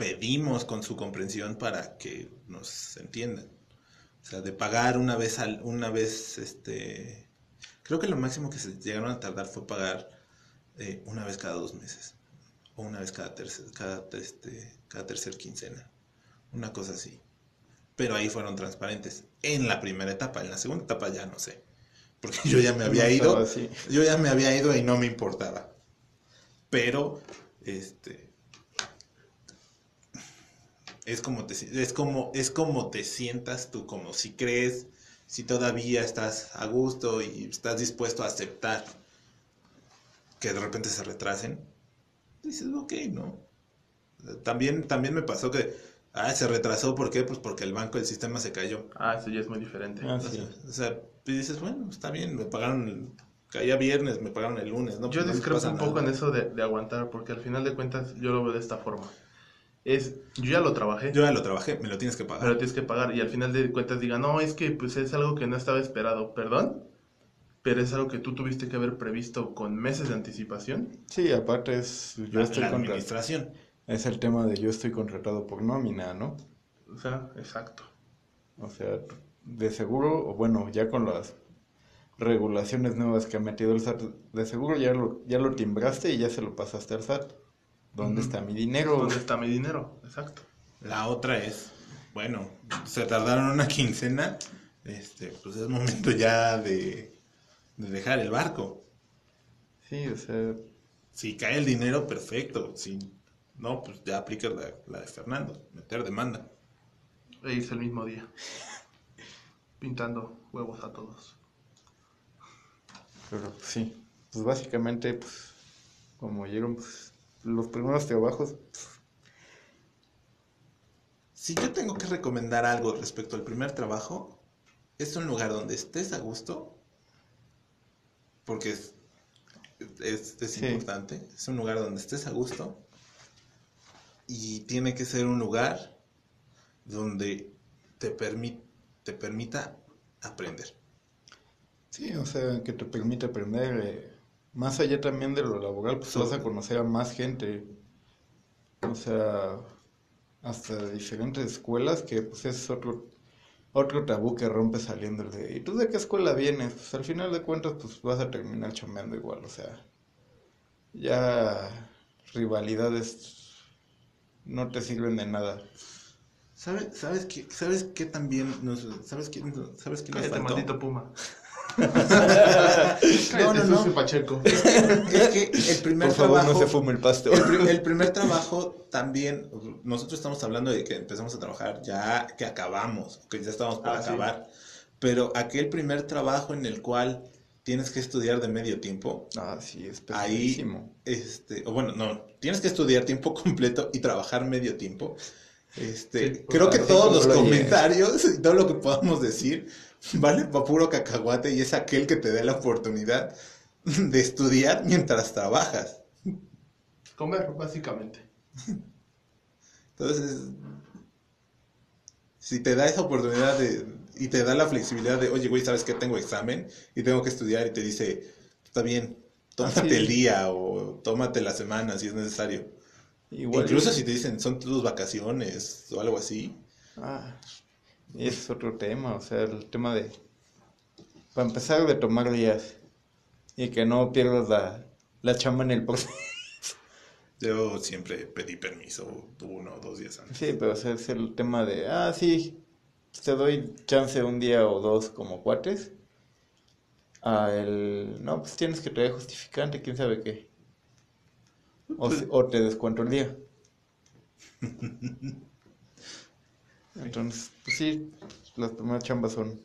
Pedimos con su comprensión para que nos entiendan. O sea, de pagar una vez al, una vez, este, creo que lo máximo que se llegaron a tardar fue pagar eh, una vez cada dos meses o una vez cada tercer, cada, este, cada tercer quincena, una cosa así. Pero ahí fueron transparentes en la primera etapa, en la segunda etapa ya no sé, porque yo ya me había ido, yo ya me había ido y no me importaba. Pero, este, es como te, es como, es como te sientas tú, como si crees, si todavía estás a gusto y estás dispuesto a aceptar que de repente se retrasen, dices, ok, ¿no? También, también me pasó que, ah, se retrasó, ¿por qué? Pues porque el banco, el sistema se cayó. Ah, eso ya es muy diferente. Ah, O sí. sea, o sea, y dices, bueno, está bien, me pagaron, el- caía viernes, me pagaron el lunes, ¿no? Yo Pues no discrepo un poco nada. en eso de, de aguantar, porque al final de cuentas yo lo veo de esta forma. Es, yo ya lo trabajé, Yo ya lo trabajé, me lo tienes que pagar. pero tienes que pagar y al final de cuentas diga, no, es que pues es algo que no estaba esperado, perdón, pero es algo que tú tuviste que haber previsto con meses de anticipación. Sí, aparte es. Yo la, estoy la administración. Es el tema de yo estoy contratado por nómina, ¿no? O sea, exacto. O sea, de seguro, o bueno, ya con las regulaciones nuevas que ha metido el SAT. De seguro ya lo, ya lo timbraste y ya se lo pasaste al SAT. ¿Dónde está mi dinero? ¿Dónde está mi dinero? Exacto. La otra es, bueno, se tardaron una quincena, este, pues es momento ya de, de dejar el barco. Sí, o sea, Si cae el dinero, perfecto. Si no, pues ya aplica la, la de Fernando, meter demanda. E irse el mismo día. Pintando huevos a todos. pero pues, sí. Pues básicamente, pues, como oyeron, pues, los primeros trabajos, Si yo tengo que recomendar algo respecto al primer trabajo, es un lugar donde estés a gusto, porque es, es, es Sí. importante, es un lugar donde estés a gusto, y tiene que ser un lugar donde te, permi- te permita aprender. sí, o sea, que te permite aprender. eh, más allá también de lo laboral, pues vas a conocer a más gente. O sea, hasta de diferentes escuelas, que pues es otro, otro tabú que rompe saliendo el de, ¿y tú de qué escuela vienes? Pues al final de cuentas, pues vas a terminar chambeando igual, o sea, ya rivalidades no te sirven de nada. ¿Sabes, sabes qué, sabes qué también nos, sabes qué, sabes qué nos faltó? maldito Puma. No, no, no. Pacheco. Es que el primer Por favor, trabajo no se fume el pasto. El, el primer trabajo también, nosotros estamos hablando de que empezamos a trabajar ya que acabamos, que ya estamos por Ah, sí. acabar, pero aquel primer trabajo en el cual tienes que estudiar de medio tiempo, Ah, sí, es ahí, pesadísimo. este, o bueno, no, tienes que estudiar tiempo completo y trabajar medio tiempo. Este, Sí, creo que todos los lo comentarios y todo lo que podamos decir vale para puro cacahuate y es aquel que te da la oportunidad de estudiar mientras trabajas. Comer, básicamente. Entonces, si te da esa oportunidad de, y te da la flexibilidad de, oye, güey, ¿sabes qué? Tengo examen y tengo que estudiar y te dice, está bien, tómate el día o tómate la semana si es necesario. Igual Incluso si te dicen, son tus vacaciones o algo así. Ah, y ese es otro tema, o sea, el tema de, para empezar, de tomar días y que no pierdas la, la chamba en el proceso. Yo siempre pedí permiso uno o dos días antes. Sí, pero o sea, es el tema de, ah, sí, te doy chance un día o dos como cuates. A el, no, pues tienes que traer justificante, quién sabe qué. O, si- o te descuento el día. Entonces, pues sí, las primeras chambas son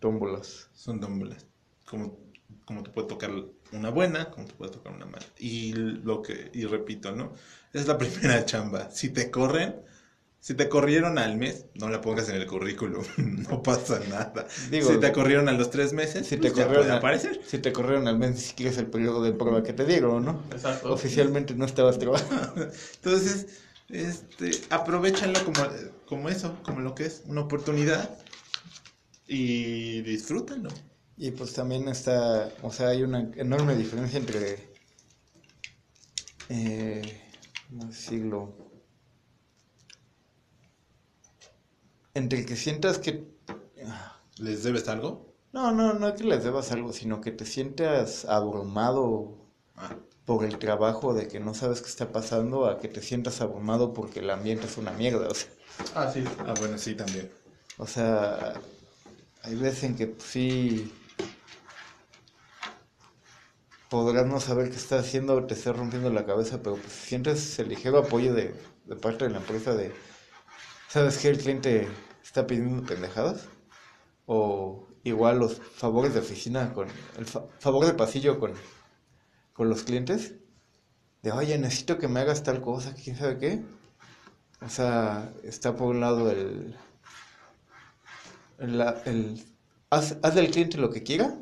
tómbolas. Son tómbolas. Como, como te puede tocar una buena, como te puede tocar una mala. Y lo que, y repito, ¿no? Es la primera chamba. Si te corren, si te corrieron al mes, no la pongas en el currículum. no pasa nada. Digo, si te corrieron a los tres meses, Si pues te, ya corrieron puede a- aparecer. si te corrieron al mes, ni siquiera es el periodo de prueba que te dieron, ¿no? Exacto. Oficialmente no estabas trabajando. Entonces, este, aprovechanlo como, como eso, como lo que es, una oportunidad. Y disfrútenlo. Y pues también está, o sea, hay una enorme diferencia entre, eh, ¿cómo decirlo? Entre que sientas que, ¿Les debes algo? no, no, no que les debas algo, sino que te sientas abrumado Ah, por el trabajo de que no sabes qué está pasando, a que te sientas abrumado porque el ambiente es una mierda, o sea. Ah, sí. ah, bueno, sí, también. O sea, hay veces en que pues, sí podrás no saber qué estás haciendo o te estás rompiendo la cabeza, pero pues sientes el ligero apoyo de, de parte de la empresa de, ¿sabes qué? El cliente está pidiendo pendejadas. O igual los favores de oficina con, el fa- favor de pasillo con, con los clientes. De, oye, necesito que me hagas tal cosa, quién sabe qué. O sea, está por un lado el, el, el- haz, haz del cliente lo que quiera.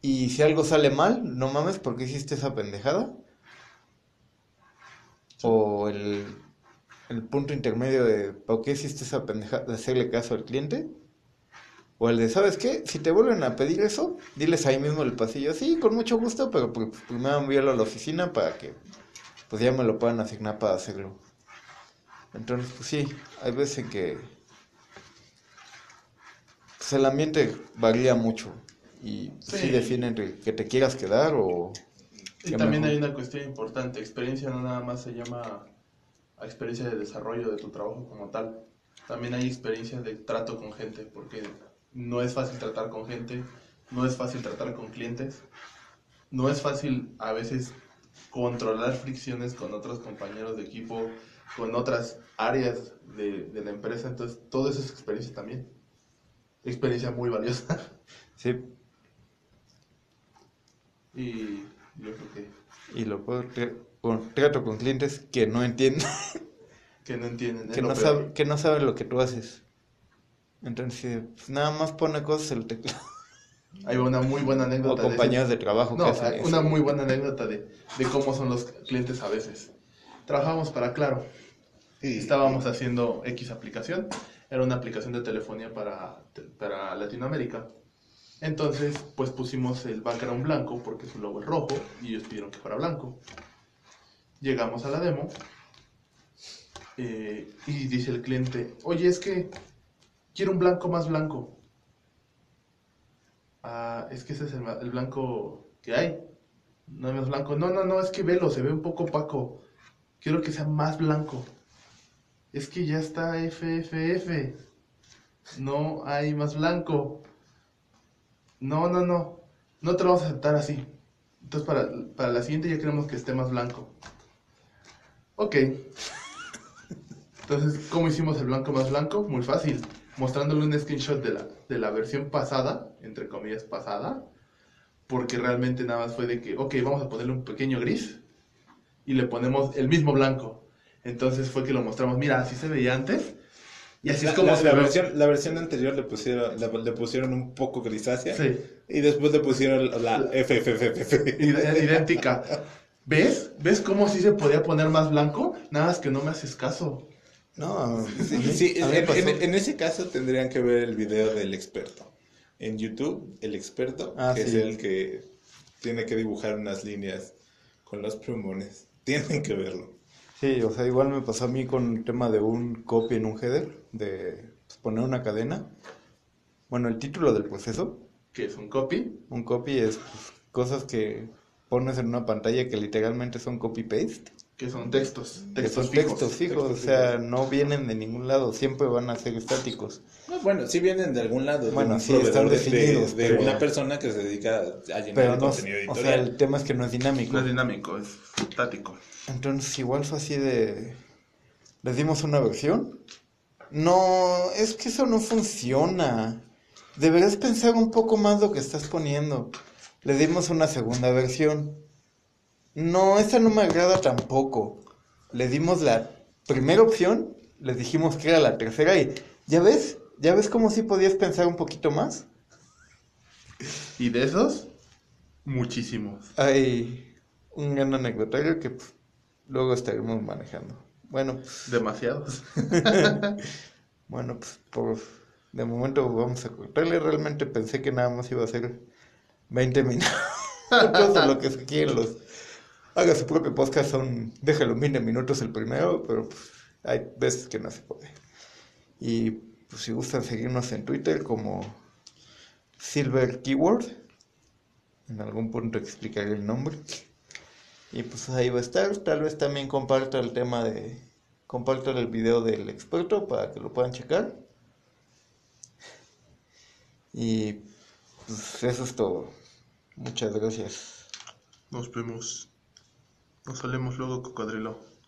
Y si algo sale mal, no mames, ¿por qué hiciste esa pendejada? O el, el punto intermedio de ¿por qué hiciste esa pendejada de hacerle caso al cliente? O el de, ¿sabes qué? Si te vuelven a pedir eso, diles ahí mismo el pasillo, sí, con mucho gusto, pero pues, primero envíalo a la oficina para que pues ya me lo puedan asignar para hacerlo. Entonces, pues sí, hay veces en que pues, el ambiente varía mucho. y pues, Sí. sí. define entre que te quieras quedar o... Y también mejor. hay una cuestión importante, experiencia no nada más se llama a experiencia de desarrollo de tu trabajo como tal. También hay experiencia de trato con gente, porque no es fácil tratar con gente, no es fácil tratar con clientes, no es fácil a veces controlar fricciones con otros compañeros de equipo, con otras áreas de, de la empresa, entonces todo eso es experiencia también. Experiencia muy valiosa. Sí, y yo creo que, y lo puedo con- trato con clientes que no entienden, que no entienden. que no, saben, que no saben lo que tú haces. Entonces, pues, nada más pone cosas en el teclado. Hay una muy buena O anécdota. de compañeros ese- de trabajo No, que hacen hay eso. una muy buena anécdota de, de cómo son los clientes a veces. Trabajamos para Claro. Estábamos haciendo X aplicación. Era una aplicación de telefonía para, para Latinoamérica. Entonces, pues pusimos el background blanco porque su logo es rojo y ellos pidieron que fuera blanco. Llegamos a la demo eh, y dice el cliente, oye, es que quiero un blanco más blanco. Ah, es que ese es el, el blanco que hay. No hay más blanco. No, no, no, es que velo, se ve un poco opaco. Quiero que sea más blanco. Es que ya está FFF. No hay más blanco. No, no, no. No te lo vamos a aceptar así. Entonces para, para la siguiente ya queremos que esté más blanco. Ok. Entonces, ¿cómo hicimos el blanco más blanco? Muy fácil. Mostrándole un screenshot de la, de la versión pasada, entre comillas pasada, porque realmente nada más fue de que, ok, vamos a ponerle un pequeño gris y le ponemos el mismo blanco. Entonces fue que lo mostramos, mira, así se veía antes y así la, es como la- se la ve. versión, la versión anterior le pusieron, le, le pusieron un poco grisácea Sí, y después le pusieron la FFFF. id- idéntica. ¿Ves? ¿Ves cómo sí se podía poner más blanco? Nada más que no me haces caso. No, Sí, mí- sí, en, pasó. en- en ese caso tendrían que ver el video del experto. En YouTube, el experto, Ah, que sí. es el que tiene que dibujar unas líneas con los plumones. Tienen que verlo. Sí, o sea, igual me pasó a mí con el tema de un copy en un header, de pues, poner una cadena. Bueno, el título del proceso, Que es un copy. un copy es pues, cosas que pones en una pantalla que literalmente son copy-paste, Que son textos. que Textos son fijos. textos fijos, o sea, fijos. no vienen de ningún lado, siempre van a ser estáticos. No, bueno, sí vienen de algún lado. de Bueno, un sí, están de- definidos, de, de pero- una persona que se dedica a llenar Pero el no, contenido o editorial. sea, el tema es que no es dinámico. No es dinámico, es estático. Entonces igual fue así de... Les dimos una versión. No, es que eso no funciona. Deberías pensar un poco más lo que estás poniendo. Le dimos una segunda versión. No, esa no me agrada tampoco. Le dimos la primera opción, les dijimos que era la tercera y... ¿Ya ves? ¿Ya ves cómo sí podías pensar un poquito más? Y de esos, muchísimos. Hay un gran anecdotario que pues, luego estaremos manejando. Bueno, pues... Demasiados. Bueno, pues por de momento vamos a cortarle. Realmente pensé que nada más iba a ser 20 minutos de lo que se quieren los. Haga su propio podcast, son. Déjalo 20 minutos el primero, pero pues, hay veces que no se puede. Y pues si gustan seguirnos en Twitter como Silver Keyword, en algún punto explicaré el nombre. Y pues ahí va a estar. Tal vez también comparta el tema de. Comparto el video del experto para que lo puedan checar. Y pues eso es todo. Muchas gracias. Nos vemos. Nos solemos luego, cocodrilo.